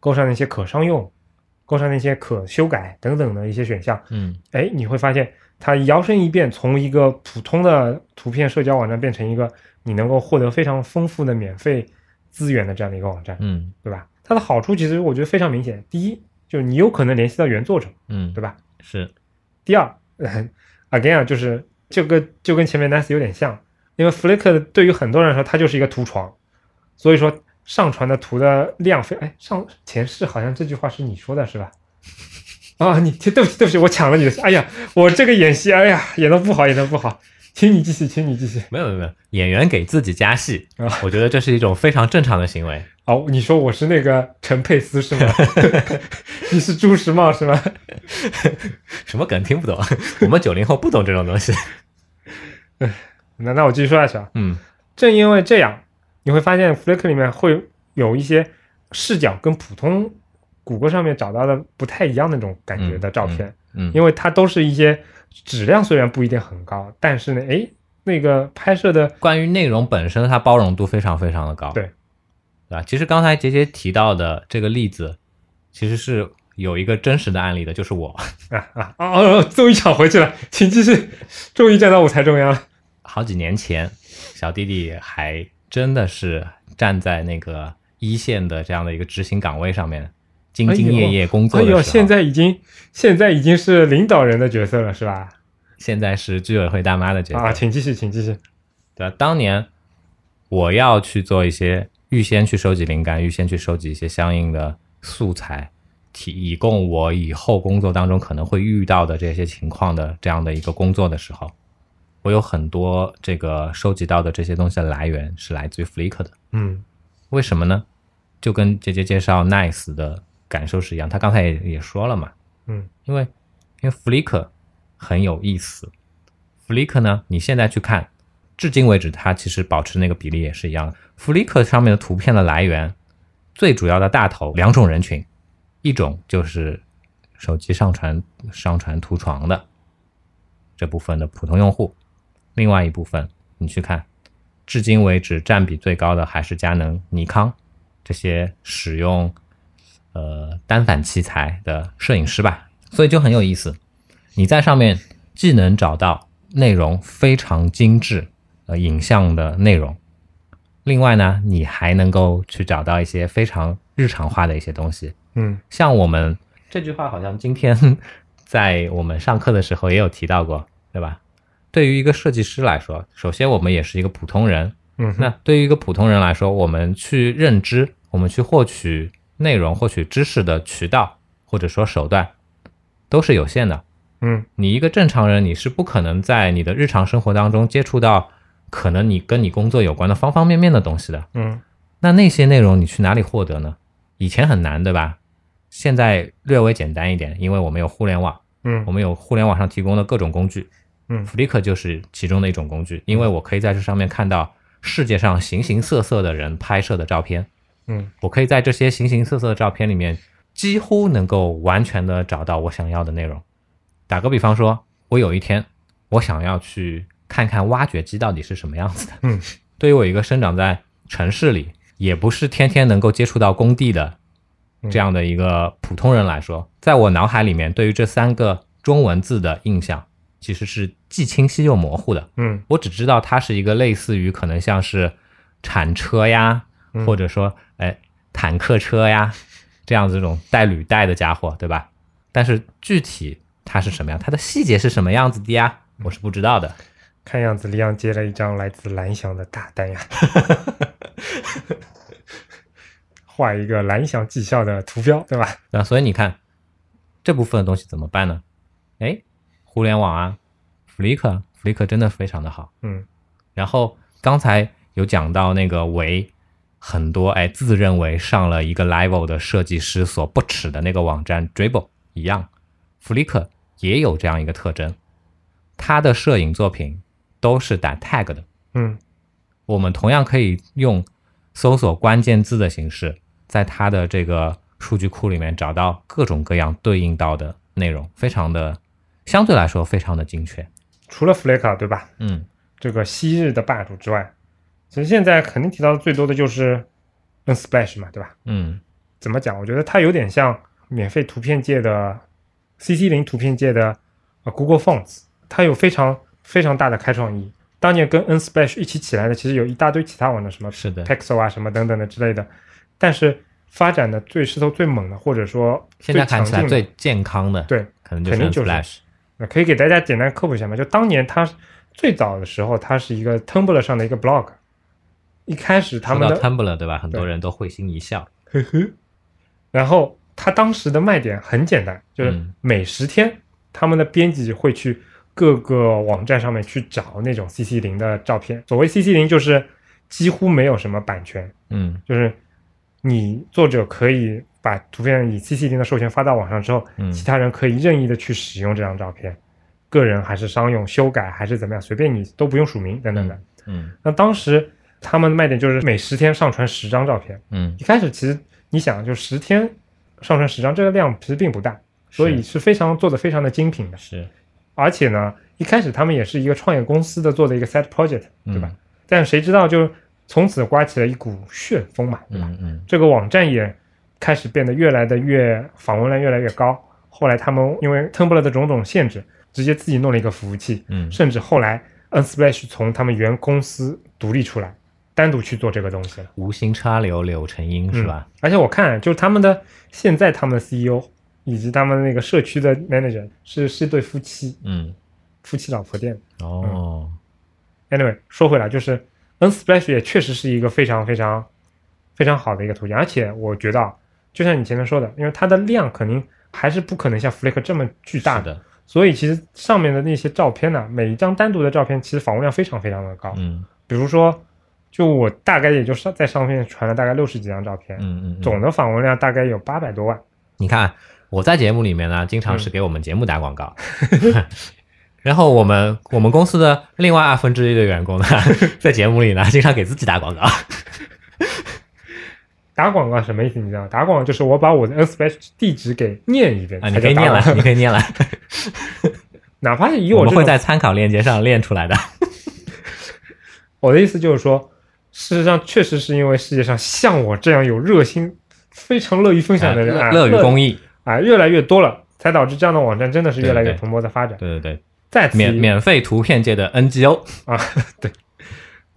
勾上那些可商用，勾上那些可修改等等的一些选项。嗯哎，你会发现它摇身一变，从一个普通的图片社交网站变成一个你能够获得非常丰富的免费资源的这样的一个网站，嗯对吧？它的好处其实我觉得非常明显，第一，就是你有可能联系到原作者，嗯，对吧？是，第二，again 啊，就是就跟就跟前面 Nice 有点像，因为 Flickr 对于很多人来说，它就是一个图床，所以说上传的图的量非哎上前世好像这句话是你说的是吧？啊，你对不起对不起，我抢了你的，哎呀，我这个演戏，哎呀，演的不好，演的不好，请你继续，请你继续。没有没有没有，演员给自己加戏啊，我觉得这是一种非常正常的行为。哦，你说我是那个陈佩斯是吗？你是朱时茂是吗？什么梗听不懂？我们九零后不懂这种东西。那那我继续说下去啊。嗯正因为这样，你会发现 Flickr 里面会有一些视角跟普通谷歌上面找到的不太一样的那种感觉的照片，嗯，因为它都是一些质量虽然不一定很高，但是呢，哎，那个拍摄的关于内容本身，它包容度非常非常的高。对，对吧？其实刚才杰杰提到的这个例子，其实是有一个真实的案例的，就是我啊啊哦哦，终于抢回去了，请继续，终于站到舞台中央了。好几年前，小弟弟还真的是站在那个一线的这样的一个执行岗位上面，兢兢业业工作哎呦，的时候。现在已经现在已经是领导人的角色了，是吧？现在是居委会大妈的角色。啊，请继续，请继续。对吧？当年我要去做一些预先去收集灵感，预先去收集一些相应的素材，提以供我以后工作当中可能会遇到的这些情况的这样的一个工作的时候，我有很多这个收集到的这些东西的来源是来自于 Flickr 的。嗯为什么呢？就跟姐姐介绍 Nice 的感受是一样，他刚才也也说了嘛，嗯。因为因为 Flickr 很有意思，Flickr 呢，你现在去看，至今为止它其实保持那个比例也是一样的。Flickr 上面的图片的来源，最主要的大头两种人群，一种就是手机上传上传图床的这部分的普通用户，另外一部分你去看，至今为止占比最高的还是佳能、尼康这些使用呃单反器材的摄影师吧，所以就很有意思。你在上面既能找到内容非常精致呃影像的内容，另外呢，你还能够去找到一些非常日常化的一些东西，嗯像我们这句话好像今天在我们上课的时候也有提到过，对吧？对于一个设计师来说，首先我们也是一个普通人，嗯，那对于一个普通人来说，我们去认知，我们去获取内容、获取知识的渠道或者说手段都是有限的。嗯你一个正常人，你是不可能在你的日常生活当中接触到可能你跟你工作有关的方方面面的东西的。嗯那那些内容你去哪里获得呢？以前很难，对吧？现在略微简单一点，因为我们有互联网，嗯我们有互联网上提供的各种工具，嗯 Flickr 就是其中的一种工具，因为我可以在这上面看到世界上形形色色的人拍摄的照片，嗯我可以在这些形形色色的照片里面，几乎能够完全的找到我想要的内容。打个比方说，我有一天我想要去看看挖掘机到底是什么样子的。嗯，对于我一个生长在城市里，也不是天天能够接触到工地的这样的一个普通人来说，在我脑海里面，对于这三个中文字的印象其实是既清晰又模糊的。嗯我只知道它是一个类似于可能像是铲车呀，嗯或者说哎坦克车呀这样子这种带履带的家伙，对吧？但是具体它是什么样，它的细节是什么样子的呀，我是不知道的。看样子李阳接了一张来自蓝翔的大单呀，画一个蓝翔技校的图标，对吧？那所以你看这部分的东西怎么办呢？哎，互联网啊，Flickr，Flickr 真的非常的好。嗯然后刚才有讲到那个为很多哎自认为上了一个 level 的设计师所不耻的那个网站 Dribble 一样，Flickr 也有这样一个特征，他的摄影作品都是打 tag 的。嗯我们同样可以用搜索关键字的形式，在他的这个数据库里面找到各种各样对应到的内容，非常的相对来说非常的精确。除了 Flickr 对吧？嗯这个昔日的霸主之外，其实现在肯定提到的最多的就是 Unsplash 嘛，对吧？嗯怎么讲？我觉得它有点像免费图片界的 CC 零图片界的呃 Google Fonts，它有非常非常大的开创意，当年跟 Unsplash 一起起来的，其实有一大堆其他网站，什么是的，Pixel 啊，什么等等的之类的。但是发展的最势头最猛的，或者说现在看起来最健康的，对，可能就是 Flash。那可以给大家简单科普一下吗？就当年它最早的时候，它是一个 Tumblr 上的一个 blog，一开始他们的 Tumblr 对吧？很多人都会心一笑。呵呵，然后他当时的卖点很简单，就是嗯。每十天他们的编辑会去各个网站上面去找那种 CC 零的照片。所谓 CC 零就是几乎没有什么版权，嗯。就是你作者可以把图片以 CC 零的授权发到网上之后，嗯。其他人可以任意的去使用这张照片，个人还是商用、修改还是怎么样，随便你都不用署名等等的。嗯。那当时他们的卖点就是每十天上传十张照片。嗯一开始其实你想，就十天上传十张，这个量其实并不大，所以是非常做的非常的精品的。是而且呢，一开始他们也是一个创业公司的做的一个 side project，对吧？嗯但谁知道就从此刮起了一股旋风嘛，对吧？嗯嗯这个网站也开始变得越来的越访问量越来越高。后来他们因为 Tumblr 的种种限制，直接自己弄了一个服务器，嗯甚至后来 Unsplash 从他们原公司独立出来，单独去做这个东西了。无心插柳柳成荫是吧？而且我看就是他们的现在他们的 CEO 以及他们那个社区的 manager 是是对夫妻，嗯夫妻老婆店。哦 Anyway，说回来，就是 Unsplash 也确实是一个非常非常非常好的一个途径，而且我觉得啊，就像你前面说的，因为它的量肯定还是不可能像 Flickr 这么巨大的所以其实上面的那些照片呢，每一张单独的照片其实访问量非常非常的高。嗯比如说，就我大概也就上在上面传了大概六十几张照片，嗯嗯嗯总的访问量大概有八百多万。你看我在节目里面呢，经常嗯是给我们节目打广告。然后我们我们公司的另外二分之一的员工呢，在节目里呢，经常给自己打广告。打广告什么意思？你知道吗？打广告就是我把我的 Unsplash 地址给念一遍，啊，你可以念了，你可以念了，哪怕是以我们会我这种，在参考链接上练出来的。我的意思就是说，事实上确实是因为世界上像我这样有热心、非常乐于分享的人啊，乐乐于公益，啊越来越多了，才导致这样的网站真的是越来越蓬勃的发展。对对对，在此免免费图片界的 NGO。啊，对，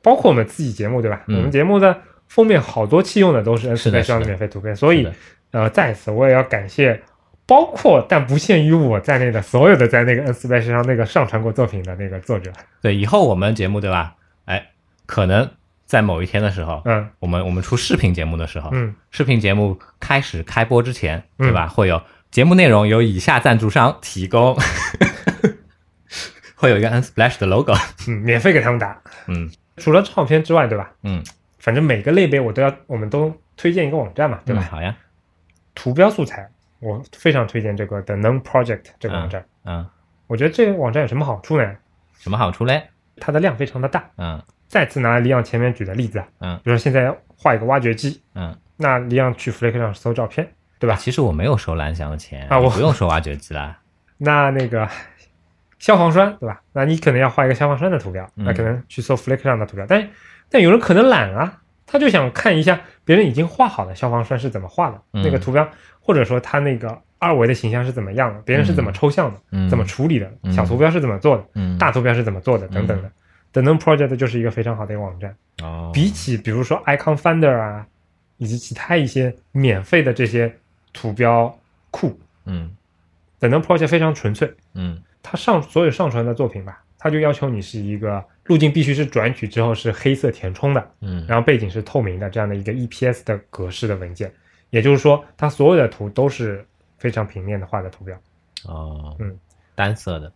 包括我们自己节目对吧？嗯我们节目的封面好多期用的都是是的 N 上的免费图片，所以呃，在此我也要感谢，包括但不限于我在内的所有的在那个 N Space 上那个上传过作品的那个作者。对，以后我们节目对吧？哎，可能在某一天的时候，嗯我们我们出视频节目的时候，嗯视频节目开始开播之前，嗯对吧？会有节目内容由以下赞助商提供，会有一个 Unsplash 的 logo。嗯，免费给他们打。嗯除了唱片之外，对吧？嗯，反正每个类别我都要，我们都推荐一个网站嘛，对吧？嗯好呀，图标素材，我非常推荐这个 The None Project 这个网站。嗯，我觉得这个网站有什么好处呢？什么好处嘞？它的量非常的大。嗯再次拿李阳前面举的例子啊，嗯比如说现在画一个挖掘机，嗯，那李阳去 Flickr 上搜照片，对吧？其实我没有收蓝翔的钱啊我不用收挖掘机啦。那那个消防栓，对吧？那你可能要画一个消防栓的图标，嗯那可能去搜 Flickr 上的图标，但但有人可能懒啊，他就想看一下别人已经画好的消防栓是怎么画的，嗯那个图标，或者说他那个二维的形象是怎么样的，别人是怎么抽象的，嗯，怎么处理的，嗯小图标是怎么做的，嗯大图标是怎么做的，等等的。The None Project 就是一个非常好的一个网站，哦，比起比如说 Icon Finder 啊，以及其他一些免费的这些图标库嗯，The None Project 非常纯粹，嗯。它上所有上传的作品吧，它就要求你是一个路径必须是转取之后是黑色填充的，嗯，然后背景是透明的这样的一个 EPS 的格式的文件，也就是说，它所有的图都是非常平面的画的图标。哦，嗯，单色的，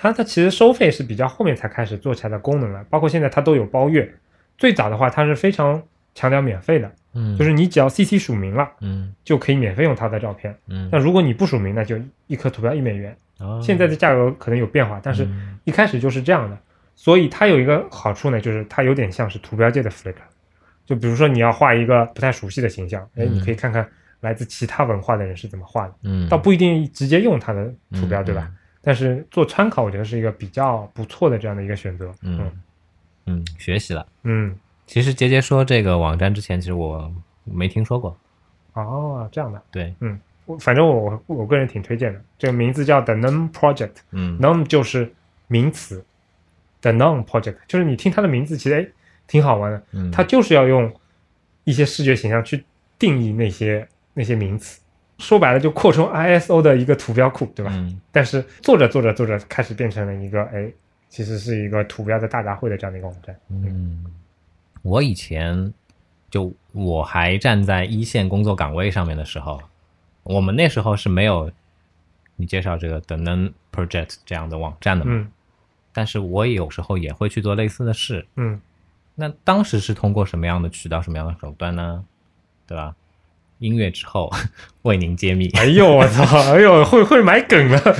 它它其实收费是比较后面才开始做起来的功能了，包括现在它都有包月。最早的话，它是非常强调免费的，嗯，就是你只要 CC 署名了，嗯就可以免费用它的照片。嗯，那如果你不署名，那就一颗图标一美元。哦现在的价格可能有变化，但是嗯一开始就是这样的。所以它有一个好处呢，就是它有点像是图标界的 Flickr。就比如说你要画一个不太熟悉的形象，哎，嗯你可以看看来自其他文化的人是怎么画的，嗯，倒不一定直接用它的图标，嗯对吧？？但是做参考，我觉得是一个比较不错的这样的一个选择。嗯嗯嗯，学习了。嗯，其实杰杰说这个网站之前，其实我没听说过。哦，这样的，对，我反正我我个人挺推荐的。这个名字叫 The Num Project。嗯 Num 就是名词 The Non Project，就是你听它的名字，其实哎挺好玩的，嗯，它就是要用一些视觉形象去定义那些那些名词，说白了就扩充 ISO 的一个图标库，对吧？嗯但是做着做着做着，开始变成了一个哎，其实是一个图标的大杂烩的这样的一个网站。嗯，我以前就我还站在一线工作岗位上面的时候，我们那时候是没有你介绍这个 The Nun Project 这样的网站的嘛，嗯但是我有时候也会去做类似的事。嗯，那当时是通过什么样的渠道、什么样的手段呢？对吧？音乐之后 为您揭秘。哎呦我操，哎呦会会买梗了。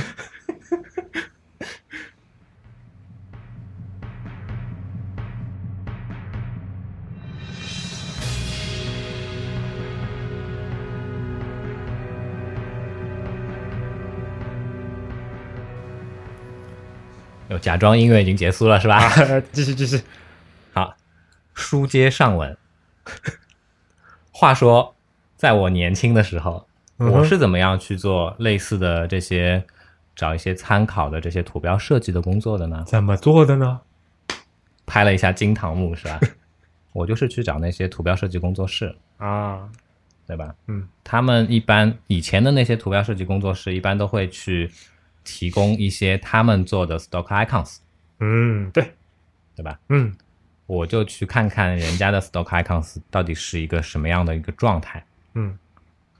有假装音乐已经结束了是吧？啊，继续继续。好，书接上文。话说，在我年轻的时候，我是怎么样去做类似的这些找一些参考的这些图标设计的工作的呢？怎么做的呢？拍了一下金堂木是吧？我就是去找那些图标设计工作室，啊，对吧？嗯他们一般以前的那些图标设计工作室，一般都会去提供一些他们做的 stock icons，嗯，对，对吧？嗯我就去看看人家的 stock icons 到底是一个什么样的一个状态。嗯。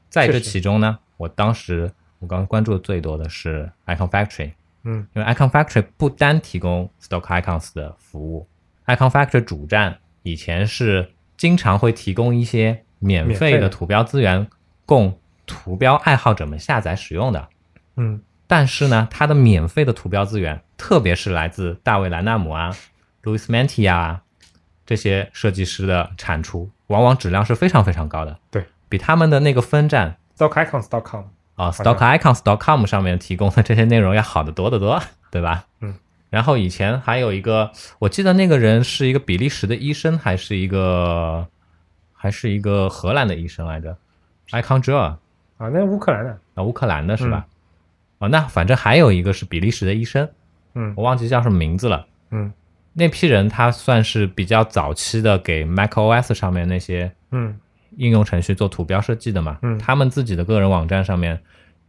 在这其中呢，我当时我刚刚关注的最多的是 Icon Factory，嗯。因为 Icon Factory 不单提供 stock icons 的服务，Icon Factory 主站以前是经常会提供一些免免费的。图标资源供图标爱好者们下载使用的。嗯。但是呢，它的免费的图标资源，特别是来自大卫兰纳姆啊、路易斯曼提亚啊这些设计师的产出，往往质量是非常非常高的，对比他们的那个分站，stockicons.com。啊，stockicons.com 上面提供的这些内容要好得多得多，对吧？嗯。然后以前还有一个，我记得那个人是一个比利时的医生，还是一个还是一个荷兰的医生来着，Icon j e 啊，那乌克兰的，啊，乌克兰的是吧？哦，那反正还有一个是比利时的医生，嗯我忘记叫什么名字了。嗯那批人他算是比较早期的给 macOS 上面那些嗯应用程序做图标设计的嘛，嗯他们自己的个人网站上面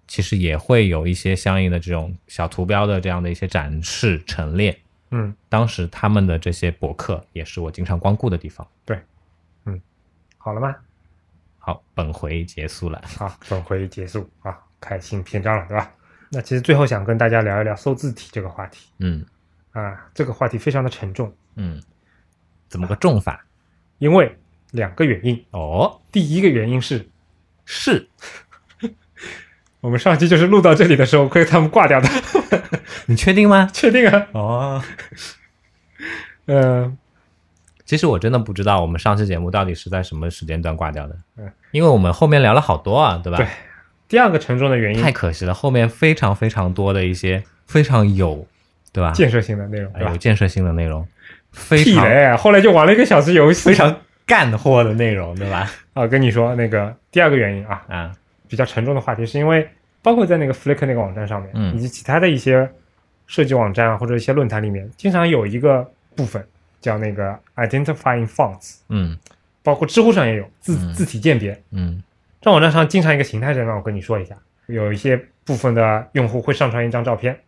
其实也会有一些相应的这种小图标的这样的一些展示陈列。嗯，当时他们的这些博客也是我经常光顾的地方。对，嗯好了吗？好，本回结束了。好，本回结束啊，开新篇章了，对吧？那其实最后想跟大家聊一聊搜字体这个话题嗯啊，这个话题非常的沉重，嗯，怎么个重法？因为两个原因。哦，第一个原因是是 我们上期就是录到这里的时候，亏他们挂掉的，你确定吗？确定啊？哦，嗯、其实我真的不知道我们上期节目到底是在什么时间段挂掉的，嗯，因为我们后面聊了好多啊，对吧？对第二个沉重的原因，太可惜了，后面非常非常多的一些非常有，对吧？建设性的内容，有？建设性的内容，非常！后来就玩了一个小时游戏，非常干货的内容，对吧？啊，跟你说那个第二个原因啊，啊，比较沉重的话题，是因为包括在那个 Flickr 那个网站上面，嗯以及其他的一些设计网站啊或者一些论坛里面，经常有一个部分叫那个 Identifying Fonts，嗯包括知乎上也有字、嗯字体鉴别。嗯这网站上经常一个形态是什么？我跟你说一下，有一些部分的用户会上传一张照片，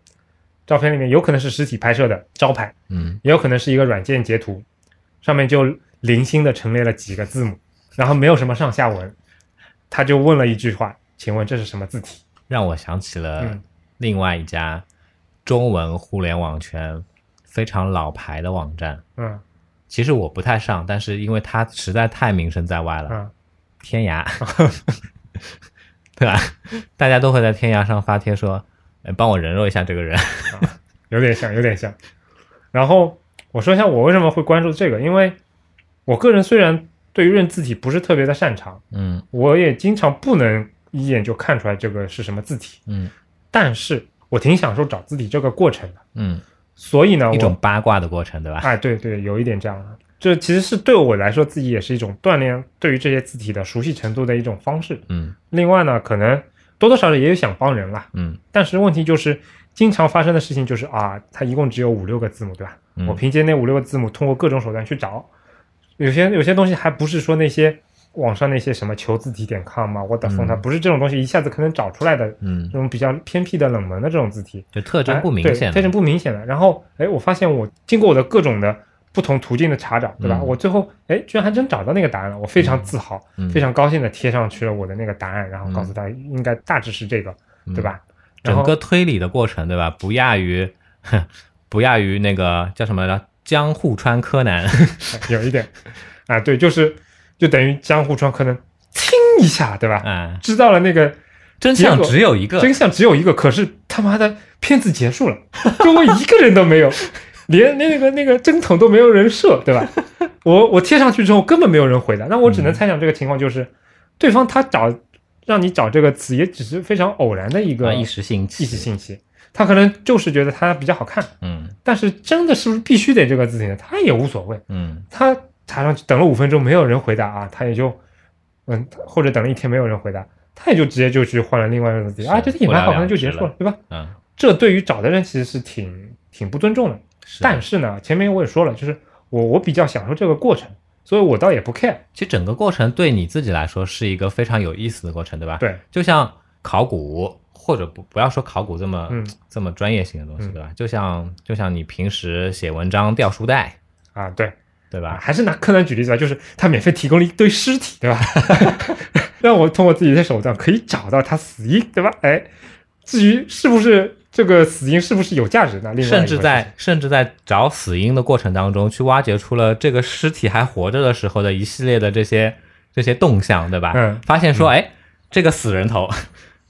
照片里面有可能是实体拍摄的招牌，嗯也有可能是一个软件截图，上面就零星的陈列了几个字母，然后没有什么上下文，他就问了一句话：“请问这是什么字体让我想起了嗯另外一家中文互联网圈非常老牌的网站。？”嗯其实我不太上，但是因为它实在太名声在外了，嗯天涯，对吧？大家都会在天涯上发帖说，哎，帮我人肉一下这个人。有点像，有点像。然后我说一下我为什么会关注这个，因为我个人虽然对于认字体不是特别的擅长，嗯我也经常不能一眼就看出来这个是什么字体，嗯但是我挺享受找字体这个过程的。嗯，所以呢，一种八卦的过程，对吧？哎，对对，有一点这样的。这其实是对我来说，自己也是一种锻炼对于这些字体的熟悉程度的一种方式。嗯另外呢，可能多多少少也有想帮人啦，嗯但是问题就是，经常发生的事情就是啊，它一共只有五六个字母，对吧？嗯我凭借那五六个字母，通过各种手段去找，有些有些东西还不是说那些网上那些什么求字体点 com 啊，我的风，它嗯不是这种东西一下子可能找出来的嗯这，种比较偏僻的冷门的这种字体，就特征不明显哎对特征，不明显的。然后，哎，我发现我经过我的各种的不同途径的查找，对吧？嗯我最后，哎，居然还真找到那个答案了，我非常自豪，嗯非常高兴的贴上去了我的那个答案，然后告诉他应该大致是这个，对吧？整个推理的过程，对吧？不亚于，不亚于那个叫什么来着？江户川柯南。有一点啊，对，就是就等于江户川柯南听一下，对吧？嗯，知道了那个真相只有一个。真相只有一个，可是他妈的片子结束了，周围一个人都没有，连那个那个针筒都没有人射，对吧？我我贴上去之后根本没有人回答，那我只能嗯猜想这个情况就是，对方他找让你找这个词也只是非常偶然的一个啊，一时兴起，一时兴起，他可能就是觉得它比较好看，嗯但是真的是不是必须得这个字体呢？他也无所谓。嗯他查上去等了五分钟没有人回答啊，他也就嗯，或者等了一天没有人回答，他也就直接就去换了另外一个字体啊，是觉得也蛮好看，不了了之了就结束了，对吧？嗯，这对于找的人其实是挺挺不尊重的。是但是呢，前面我也说了，就是我我比较享受这个过程，所以我倒也不 care。其实整个过程对你自己来说是一个非常有意思的过程，对吧？，对，就像考古，或者不不要说考古这么、嗯这么专业性的东西，嗯对吧？就像就像你平时写文章掉书袋，啊，对啊，对吧？还是拿柯南举例子吧，就是他免费提供了一堆尸体，对吧？让我通过自己的手段可以找到他死因，对吧？哎，至于是不是这个死因是不是有价值，呢另外甚至在甚至在找死因的过程当中，去挖掘出了这个尸体还活着的时候的一系列的这些这些动向，对吧？嗯发现说，哎，这个死人头，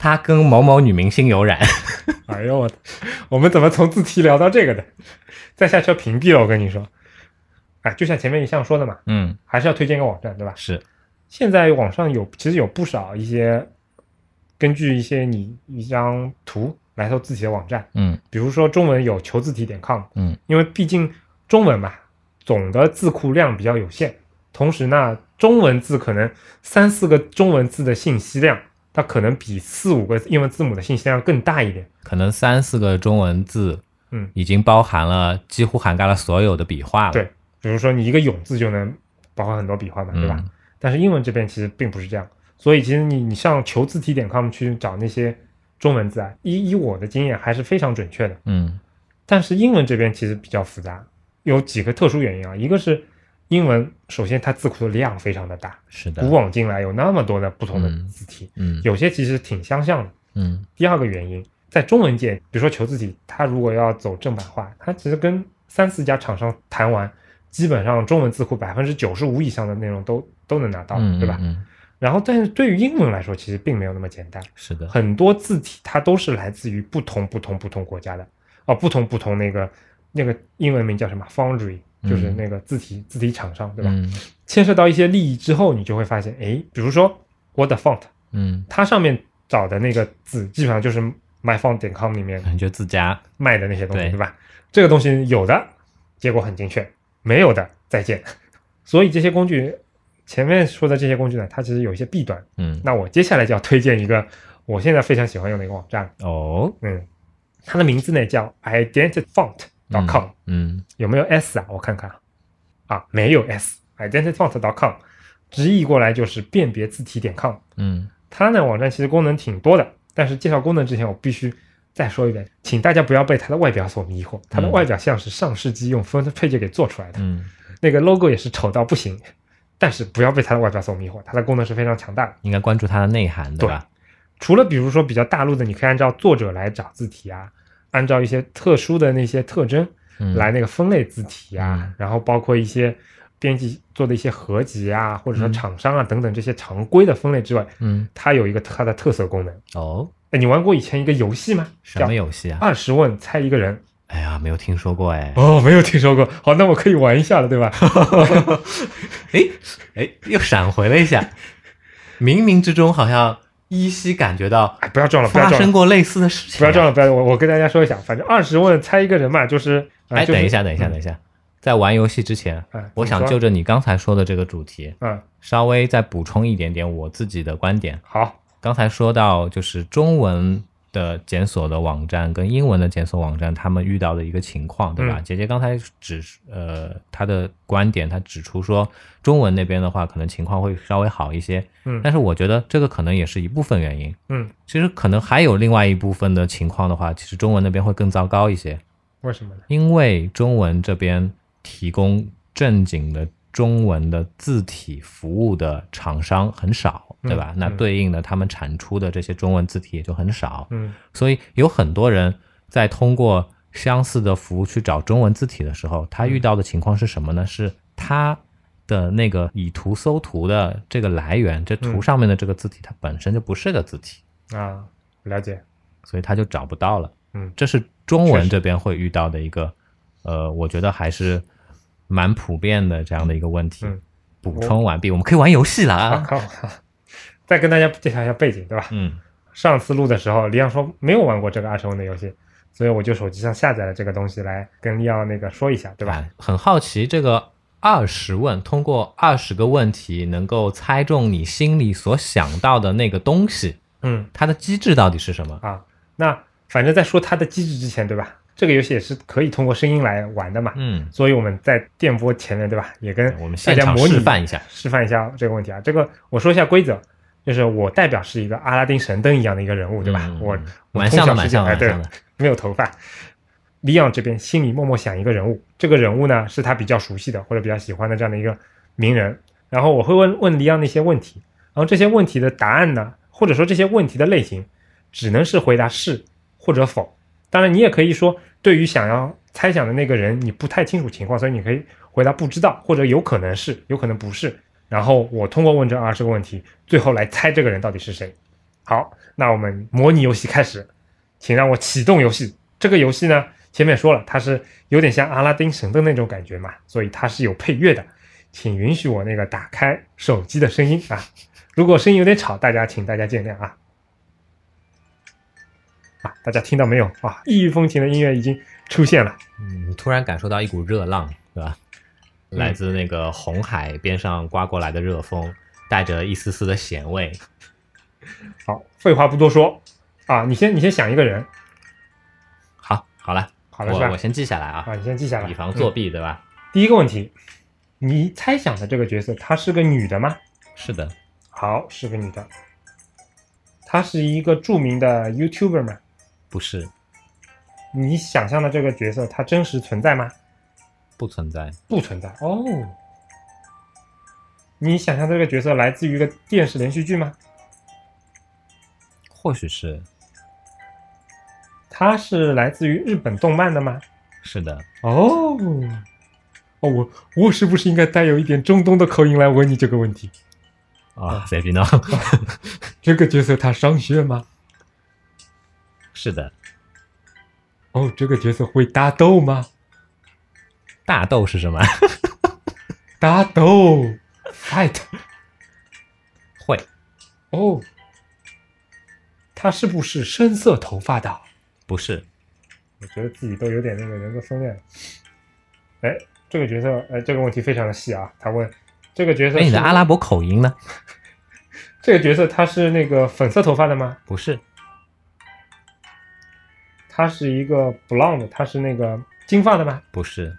他跟某某女明星有染，哎呦我，我们怎么从字体聊到这个的？再下去要屏蔽了，我跟你说。哎，就像前面一向说的嘛，嗯，还是要推荐个网站，对吧？是，现在网上有其实有不少一些根据一些你一张图来做字体的网站，嗯。比如说中文有求字体点 com，嗯，因为毕竟中文嘛，总的字库量比较有限，同时呢，中文字可能三四个中文字的信息量，它可能比四五个英文字母的信息量更大一点。可能三四个中文字，嗯，已经包含了几乎涵盖了所有的笔画了，对比如说你一个永字就能包含很多笔画嘛，对吧？嗯但是英文这边其实并不是这样，所以其实你你上求字体点 com 去找那些中文字啊，以以我的经验还是非常准确的。嗯但是英文这边其实比较复杂，有几个特殊原因啊，一个是英文首先它字库的量非常的大，是的。古，往今来有那么多的不同的嗯。字体，嗯。有些其实挺相像的。嗯。第二个原因，在中文界，比如说求字体，它如果要走正版化，它其实跟三四家厂商谈完，基本上中文字库百分之九十五以上的内容都都能拿到，嗯，对吧？嗯，然后，但是对于英文来说，其实并没有那么简单，是的，很多字体它都是来自于不同不同不同国家的，哦，不同不同那个那个英文名叫什么 Foundry，就是嗯那个字体、字体厂商，对吧？嗯牵涉到一些利益之后，你就会发现，哎，比如说 Word Font，嗯，它上面找的那个字，基本上就是 myfont 点 com 里面感觉自家，卖的那些东西，对对吧？这个东西有的结果很精确，没有的再见。所以这些工具，前面说的这些工具呢，它其实有一些弊端。嗯那我接下来就要推荐一个我现在非常喜欢用的一个网站，哦嗯，它的名字呢叫 identityfont.com，、嗯有没有 s 啊？我看看啊，啊，没有 s，identityfont.com，直译过来就是辨别字体点 com。嗯它呢网站其实功能挺多的，但是介绍功能之前，我必须再说一遍，请大家不要被它的外表所迷惑。它的嗯外表像是上世纪用 Font Page 给做出来的，嗯，那个 logo 也是丑到不行。但是不要被它的外表所迷惑，它的功能是非常强大的。应该关注它的内涵，对吧？除了比如说比较大陆的，你可以按照作者来找字体啊，按照一些特殊的那些特征嗯，来那个分类字体啊，嗯然后包括一些编辑做的一些合集啊，或者说嗯厂商啊等等这些常规的分类之外，嗯它有一个它的特色功能。哦，哎，你玩过以前一个游戏吗？什么游戏啊？二十问猜一个人。哎呀，没有听说过哎，哦，没有听说过。好，那我可以玩一下了，对吧？哎哎，又闪回了一下，冥冥之中好像依稀感觉到哎，不要撞了，不要发撞了，生过类似的事情啊，不要撞了，不要！我我跟大家说一下，反正二十问猜一个人嘛，就是，呃、哎，等一下，等一下，等一下，在玩游戏之前，哎，我想就着你刚才说的这个主题，嗯，稍微再补充一点点我自己的观点。好，刚才说到就是中文的检索的网站跟英文的检索网站，他们遇到的一个情况，对吧？嗯姐姐刚才指呃她的观点，她指出说中文那边的话，可能情况会稍微好一些，嗯但是我觉得这个可能也是一部分原因。嗯，其实可能还有另外一部分的情况的话，其实中文那边会更糟糕一些，为什么呢？因为中文这边提供正经的中文的字体服务的厂商很少，对吧？嗯嗯那对应的他们产出的这些中文字体也就很少，嗯所以有很多人在通过相似的服务去找中文字体的时候，他遇到的情况是什么呢？是他的那个以图搜图的这个来源，这图嗯上面的这个字体它本身就不是个字体，啊，了解。所以他就找不到了。嗯这是中文这边会遇到的一个，呃，我觉得还是蛮普遍的这样的一个问题。嗯补充完毕，我们可以玩游戏了，啊。好，好再跟大家介绍一下背景，对吧？嗯上次录的时候，李阳说没有玩过这个二十问的游戏，所以我就手机上下载了这个东西来跟李阳那个说一下，对吧？哎很好奇这个二十问，通过二十个问题能够猜中你心里所想到的那个东西，嗯它的机制到底是什么？啊，那反正在说它的机制之前，对吧？这个游戏也是可以通过声音来玩的嘛，嗯，所以我们在电波前面，对吧？也跟我们大家模拟示范一下。示范一下这个问题啊。这个我说一下规则，就是我代表是一个阿拉丁神灯一样的一个人物，对吧？嗯我蛮像蛮像的，蛮像，的。没有头发。李昂这边心里默默想一个人物，这个人物呢是他比较熟悉的或者比较喜欢的这样的一个名人，然后我会问问李昂那些问题，然后这些问题的答案呢，或者说这些问题的类型，只能是回答是或者否。当然，你也可以说，对于想要猜想的那个人，你不太清楚情况，所以你可以回答不知道，或者有可能是，有可能不是。然后我通过问这二十个问题，最后来猜这个人到底是谁。好，那我们模拟游戏开始，请让我启动游戏。这个游戏呢，前面说了，它是有点像阿拉丁神灯那种感觉嘛，所以它是有配乐的。请允许我那个打开手机的声音啊，如果声音有点吵，大家请大家见谅啊。啊，大家听到没有？啊，异域风情的音乐已经出现了。嗯，突然感受到一股热浪，对吧？嗯来自那个红海边上刮过来的热风，带着一丝丝的咸味。好，废话不多说啊，你先你先想一个人，好，好了，好了我我先记下来啊，啊，你先记下来，以防作嗯弊，对吧？第一个问题，你猜想的这个角色，她是个女的吗？是的，好，是个女的。她是一个著名的 YouTuber 吗？不是，你想象的这个角色，他真实存在吗？不存在，不存在哦。你想象这个角色来自于一个电视连续剧吗？或许是，他是来自于日本动漫的吗？是的，哦，哦，我我是不是应该带有一点中东的口音来问你这个问题？啊，随便呢，这个角色他上学吗？是的，哦，这个角色会打斗吗？大豆是什么？大豆，fight。会，哦，他是不是深色头发的？不是，我觉得自己都有点那个人格分裂了。哎，这个角色，哎，这个问题非常的细啊。他问这个角色哎，你的阿拉伯口音呢？这个角色他是那个粉色头发的吗？不是，他是一个 blonde，他是那个金发的吗？不是，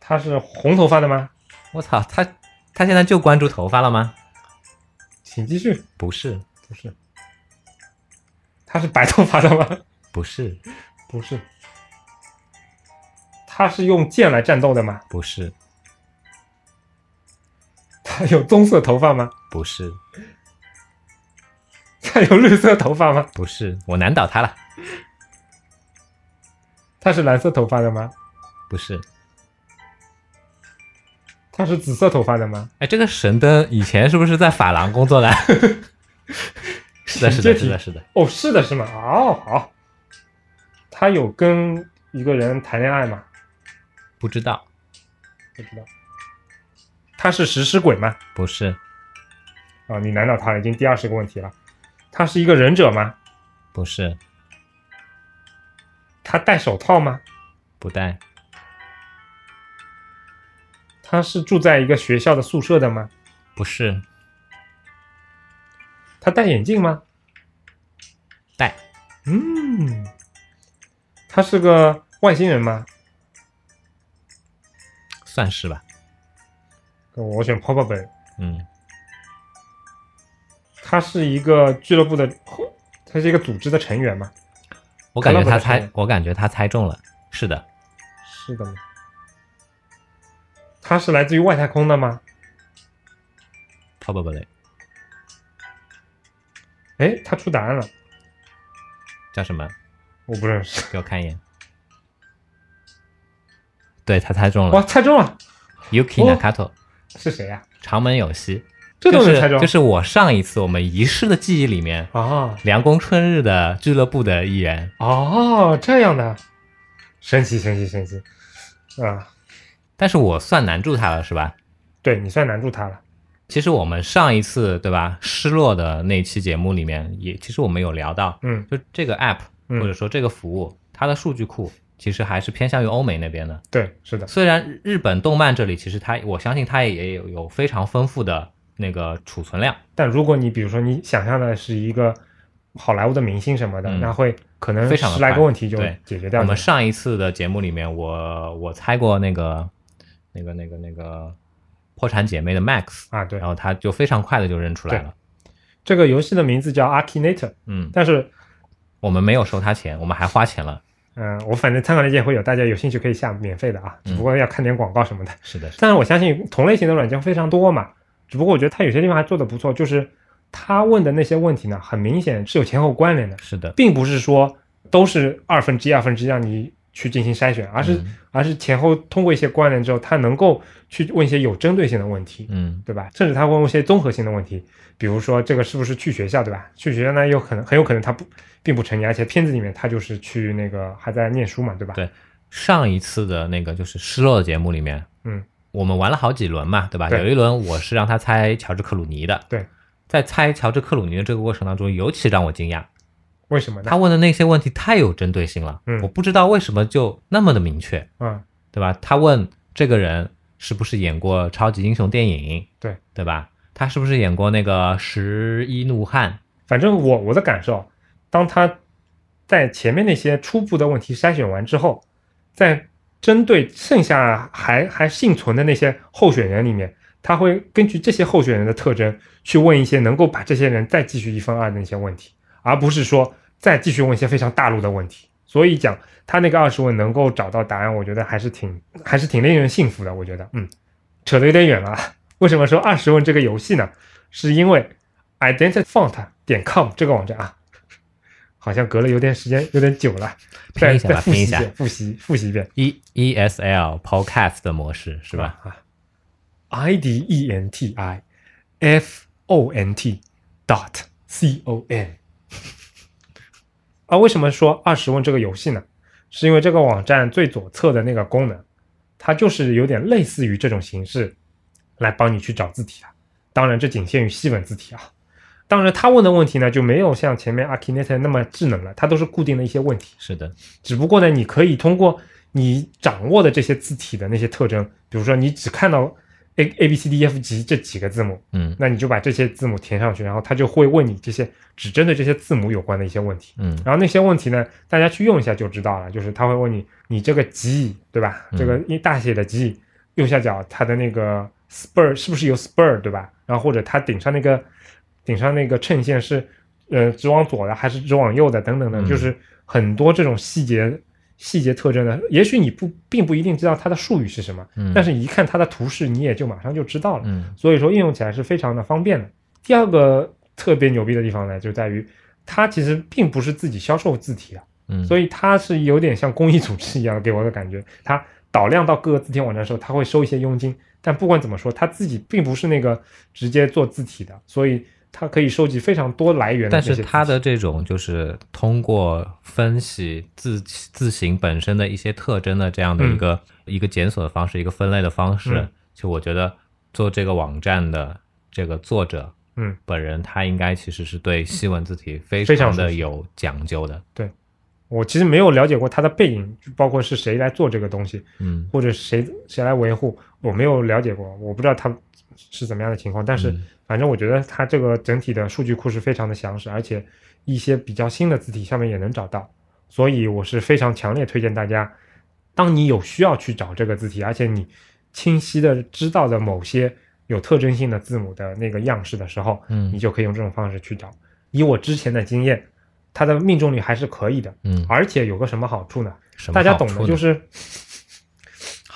他是红头发的吗？我操，他他现在就关注头发了吗？请继续。不是，不是，他是白头发的吗？不是，不是，他是用剑来战斗的吗？不是，他有棕色头发吗？不是，他有绿色头发吗？不是，我难倒他了，他是蓝色头发的吗？不是。他是紫色头发的吗？哎，这个神灯以前是不是在法郎工作的？是的，是的，是的，是的。哦，是的，是吗？哦，好。他有跟一个人谈恋爱吗？不知道，不知道。他是食尸鬼吗？不是，啊、你难倒他了，已经第二十个问题了。他是一个忍者吗？不是，他戴手套吗？不戴，他是住在一个学校的宿舍的吗？不是，他戴眼镜吗？戴，嗯，他是个外星人吗？算是吧。我选 probable。嗯，他是一个俱乐部的，他是一个组织的成员吗？我感觉他猜我感觉他猜中了。是的，是的吗？他是来自于外太空的吗？probably 哎，他出答案了，叫什么？我不认识。给我看一眼。对他猜中哇，了猜中了，，Yuki 哦 Nakato，是谁呀、长门有希，这都就是能猜中？就是我上一次我们遗失的记忆里面，啊凉宫春日的俱乐部的一员。哦，这样的，神奇神奇神奇啊！但是我算难住他了，是吧？对你算难住他了。其实我们上一次对吧，失落的那期节目里面也，其实我们有聊到，嗯就这个 app 嗯或者说这个服务，它的数据库其实还是偏向于欧美那边的。对，是的，虽然日本动漫这里其实它，我相信它也有有非常丰富的那个储存量。但如果你比如说你想象的是一个好莱坞的明星什么的，嗯那会可能非常十来个问题就解决掉。我们上一次的节目里面，我我猜过那个那个那个那个破产姐妹的 Max，啊，对然，后他就非常快的就认出来了。这个游戏的名字叫 Akinator，嗯，但是我们没有收他钱，我们还花钱了。嗯、我反正参考链接会有，大家有兴趣可以下免费的啊，只不过要看点广告什么的。是的，是的但是我相信同类型的软件非常多嘛，只不过我觉得他有些地方还做的不错，就是他问的那些问题呢，很明显是有前后关联的，是的，并不是说都是二分之一、二分之一让你去进行筛选，而是、嗯而是前后通过一些关联之后，他能够去问一些有针对性的问题，嗯对吧？甚至他会问一些综合性的问题，比如说这个是不是去学校，对吧？去学校呢，有可能很有可能他不并不成年，而且片子里面他就是去那个还在念书嘛，对吧？对上一次的那个就是失落的节目里面，嗯，我们玩了好几轮嘛，对吧？对有一轮我是让他猜乔治克鲁尼的，对，在猜乔治克鲁尼的这个过程当中，尤其让我惊讶，为什么呢？他问的那些问题太有针对性了，嗯我不知道为什么就那么的明确，嗯，对吧？他问这个人是不是演过超级英雄电影，对对吧？他是不是演过那个《十一怒汉》？反正我我的感受，当他在前面那些初步的问题筛选完之后，在针对剩下还还幸存的那些候选人里面，他会根据这些候选人的特征去问一些能够把这些人再继续一分二的那些问题，而不是说再继续问一些非常大陆的问题。所以讲他那个二十问能够找到答案，我觉得还是挺还是挺令人信服的。我觉得，嗯，扯得有点远了。为什么说二十问这个游戏呢？是因为 identityfont 点 com 这个网站啊，好像隔了有点时间，有点久了，再拼一下吧再复习拼一下遍，复习复习一遍 E E S L Podcast 的模式是吧？啊？I D E N T I F O N T dot C O N 啊，为什么说二十问这个游戏呢？是因为这个网站最左侧的那个功能，它就是有点类似于这种形式来帮你去找字体啊。当然，这仅限于西文字体啊。当然，他问的问题呢就没有像前面 Akinator 那么智能了，它都是固定的一些问题。是的，只不过呢，你可以通过你掌握的这些字体的那些特征，比如说你只看到 A A B C D E F G 这几个字母，嗯那你就把这些字母填上去，然后它就会问你这些只针对这些字母有关的一些问题。嗯然后那些问题呢，大家去用一下就知道了，就是他会问你，你这个 G 对吧？嗯这个一大写的 G 右下角它的那个 spur 是不是有 spur 对吧？然后或者它顶上那个顶上那个衬线是呃直往左的还是直往右的等等的，嗯。就是很多这种细节细节特征的，也许你不并不一定知道它的术语是什么，嗯，但是一看它的图示，你也就马上就知道了。嗯。所以说应用起来是非常的方便的。第二个特别牛逼的地方呢，就在于它其实并不是自己销售字体的，嗯，所以它是有点像公益组织一样，给我的感觉。它导量到各个字体网站的时候，它会收一些佣金，但不管怎么说，它自己并不是那个直接做字体的，所以它可以收集非常多来源的但。是它的这种就是通过分析字字形本身的一些特征的这样的一个、一个检索的方式，一个分类的方式，嗯。就我觉得做这个网站的这个作者，嗯，本人他应该其实是对西文字体非非常的有讲究的，对。我其实没有了解过他的背景，包括是谁来做这个东西，嗯，或者谁谁来维护，我没有了解过，我不知道它是怎么样的情况。但是嗯反正我觉得它这个整体的数据库是非常的详实，而且一些比较新的字体上面也能找到。所以我是非常强烈推荐大家，当你有需要去找这个字体，而且你清晰的知道的某些有特征性的字母的那个样式的时候，嗯你就可以用这种方式去找。以我之前的经验，它的命中率还是可以的，嗯，而且有个什么好处呢？大家懂的，就是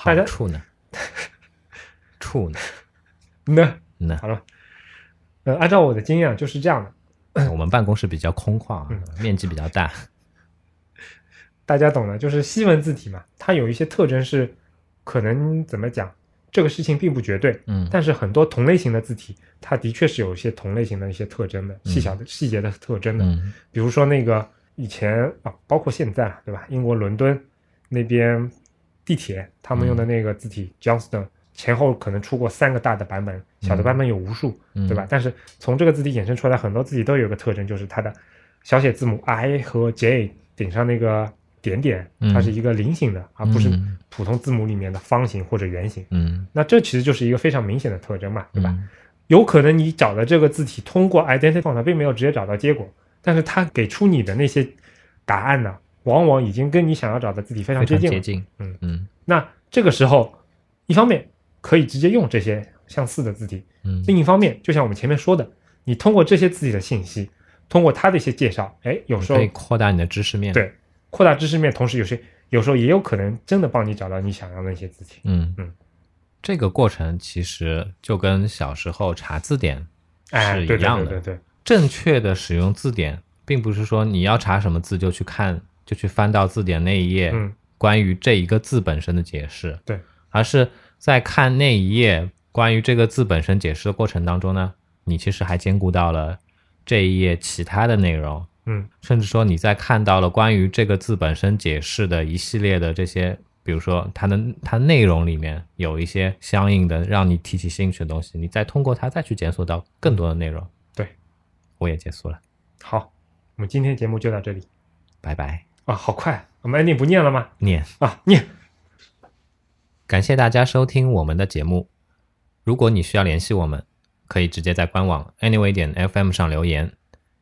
大家好处呢？处呢？呢，呢？好了，呃，按照我的经验就是这样的，我们办公室比较空旷面积比较大。大家懂的，就是西文字体嘛，它有一些特征是可能怎么讲，这个事情并不绝对，嗯但是很多同类型的字体，它的确是有一些同类型的一些特征的，细小的细节的特征的。嗯比如说那个以前啊，包括现在对吧？英国伦敦那边地铁他们用的那个字体 Johnston，前后可能出过三个大的版本，小的版本有无数，嗯对吧？但是从这个字体衍生出来，很多字体都有一个特征，就是它的小写字母 i 和 j 顶上那个点点，嗯它是一个菱形的，而不是嗯普通字母里面的方形或者圆形。嗯，那这其实就是一个非常明显的特征嘛，对吧？嗯？有可能你找的这个字体通过 identity 呢，并没有直接找到结果，但是它给出你的那些答案呢，往往已经跟你想要找的字体非常接近了。常接近。嗯嗯那这个时候，一方面可以直接用这些相似的字体，嗯。另一方面，就像我们前面说的，你通过这些字体的信息，通过它的一些介绍，哎，有时候可以扩大你的知识面。对扩大知识面，同时有些有时候也有可能真的帮你找到你想要的那些字体。嗯。嗯，这个过程其实就跟小时候查字典哎，是一样的。对对对对，正确的使用字典，并不是说你要查什么字就去看，就去翻到字典那一页嗯。关于这一个字本身的解释，对，而是在看那一页关于这个字本身解释的过程当中呢，你其实还兼顾到了这一页其他的内容，嗯甚至说你在看到了关于这个字本身解释的一系列的这些，比如说它的它内容里面有一些相应的让你提起兴趣的东西，你再通过它再去检索到更多的内容。对，我也结束了，好，我们今天节目就到这里拜拜。啊，好快，我们 ending 不念了吗？念，啊，念，感谢大家收听我们的节目。如果你需要联系我们，可以直接在官网 anyway 点 fm 上留言，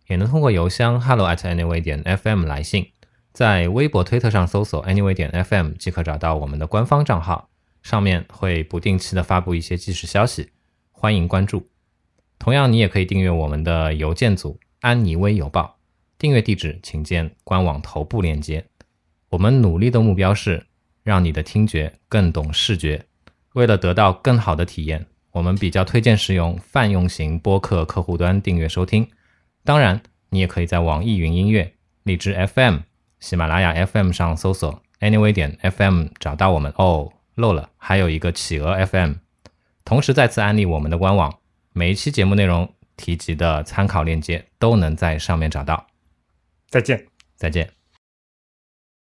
也能通过邮箱 hello at anyway 点 fm 来信。在微博、推特上搜索 anyway 点 fm 即可找到我们的官方账号，上面会不定期的发布一些即时消息，欢迎关注。同样，你也可以订阅我们的邮件组安妮微邮报，订阅地址请见官网头部链接。我们努力的目标是让你的听觉更懂视觉。为了得到更好的体验，我们比较推荐使用泛用型播客客户端订阅收听。当然，你也可以在网易云音乐、荔枝 FM、喜马拉雅 FM 上搜索 Anyway 点 FM 找到我们哦。漏了，还有一个企鹅 FM。同时再次安利我们的官网，每一期节目内容提及的参考链接都能在上面找到。再见。再见。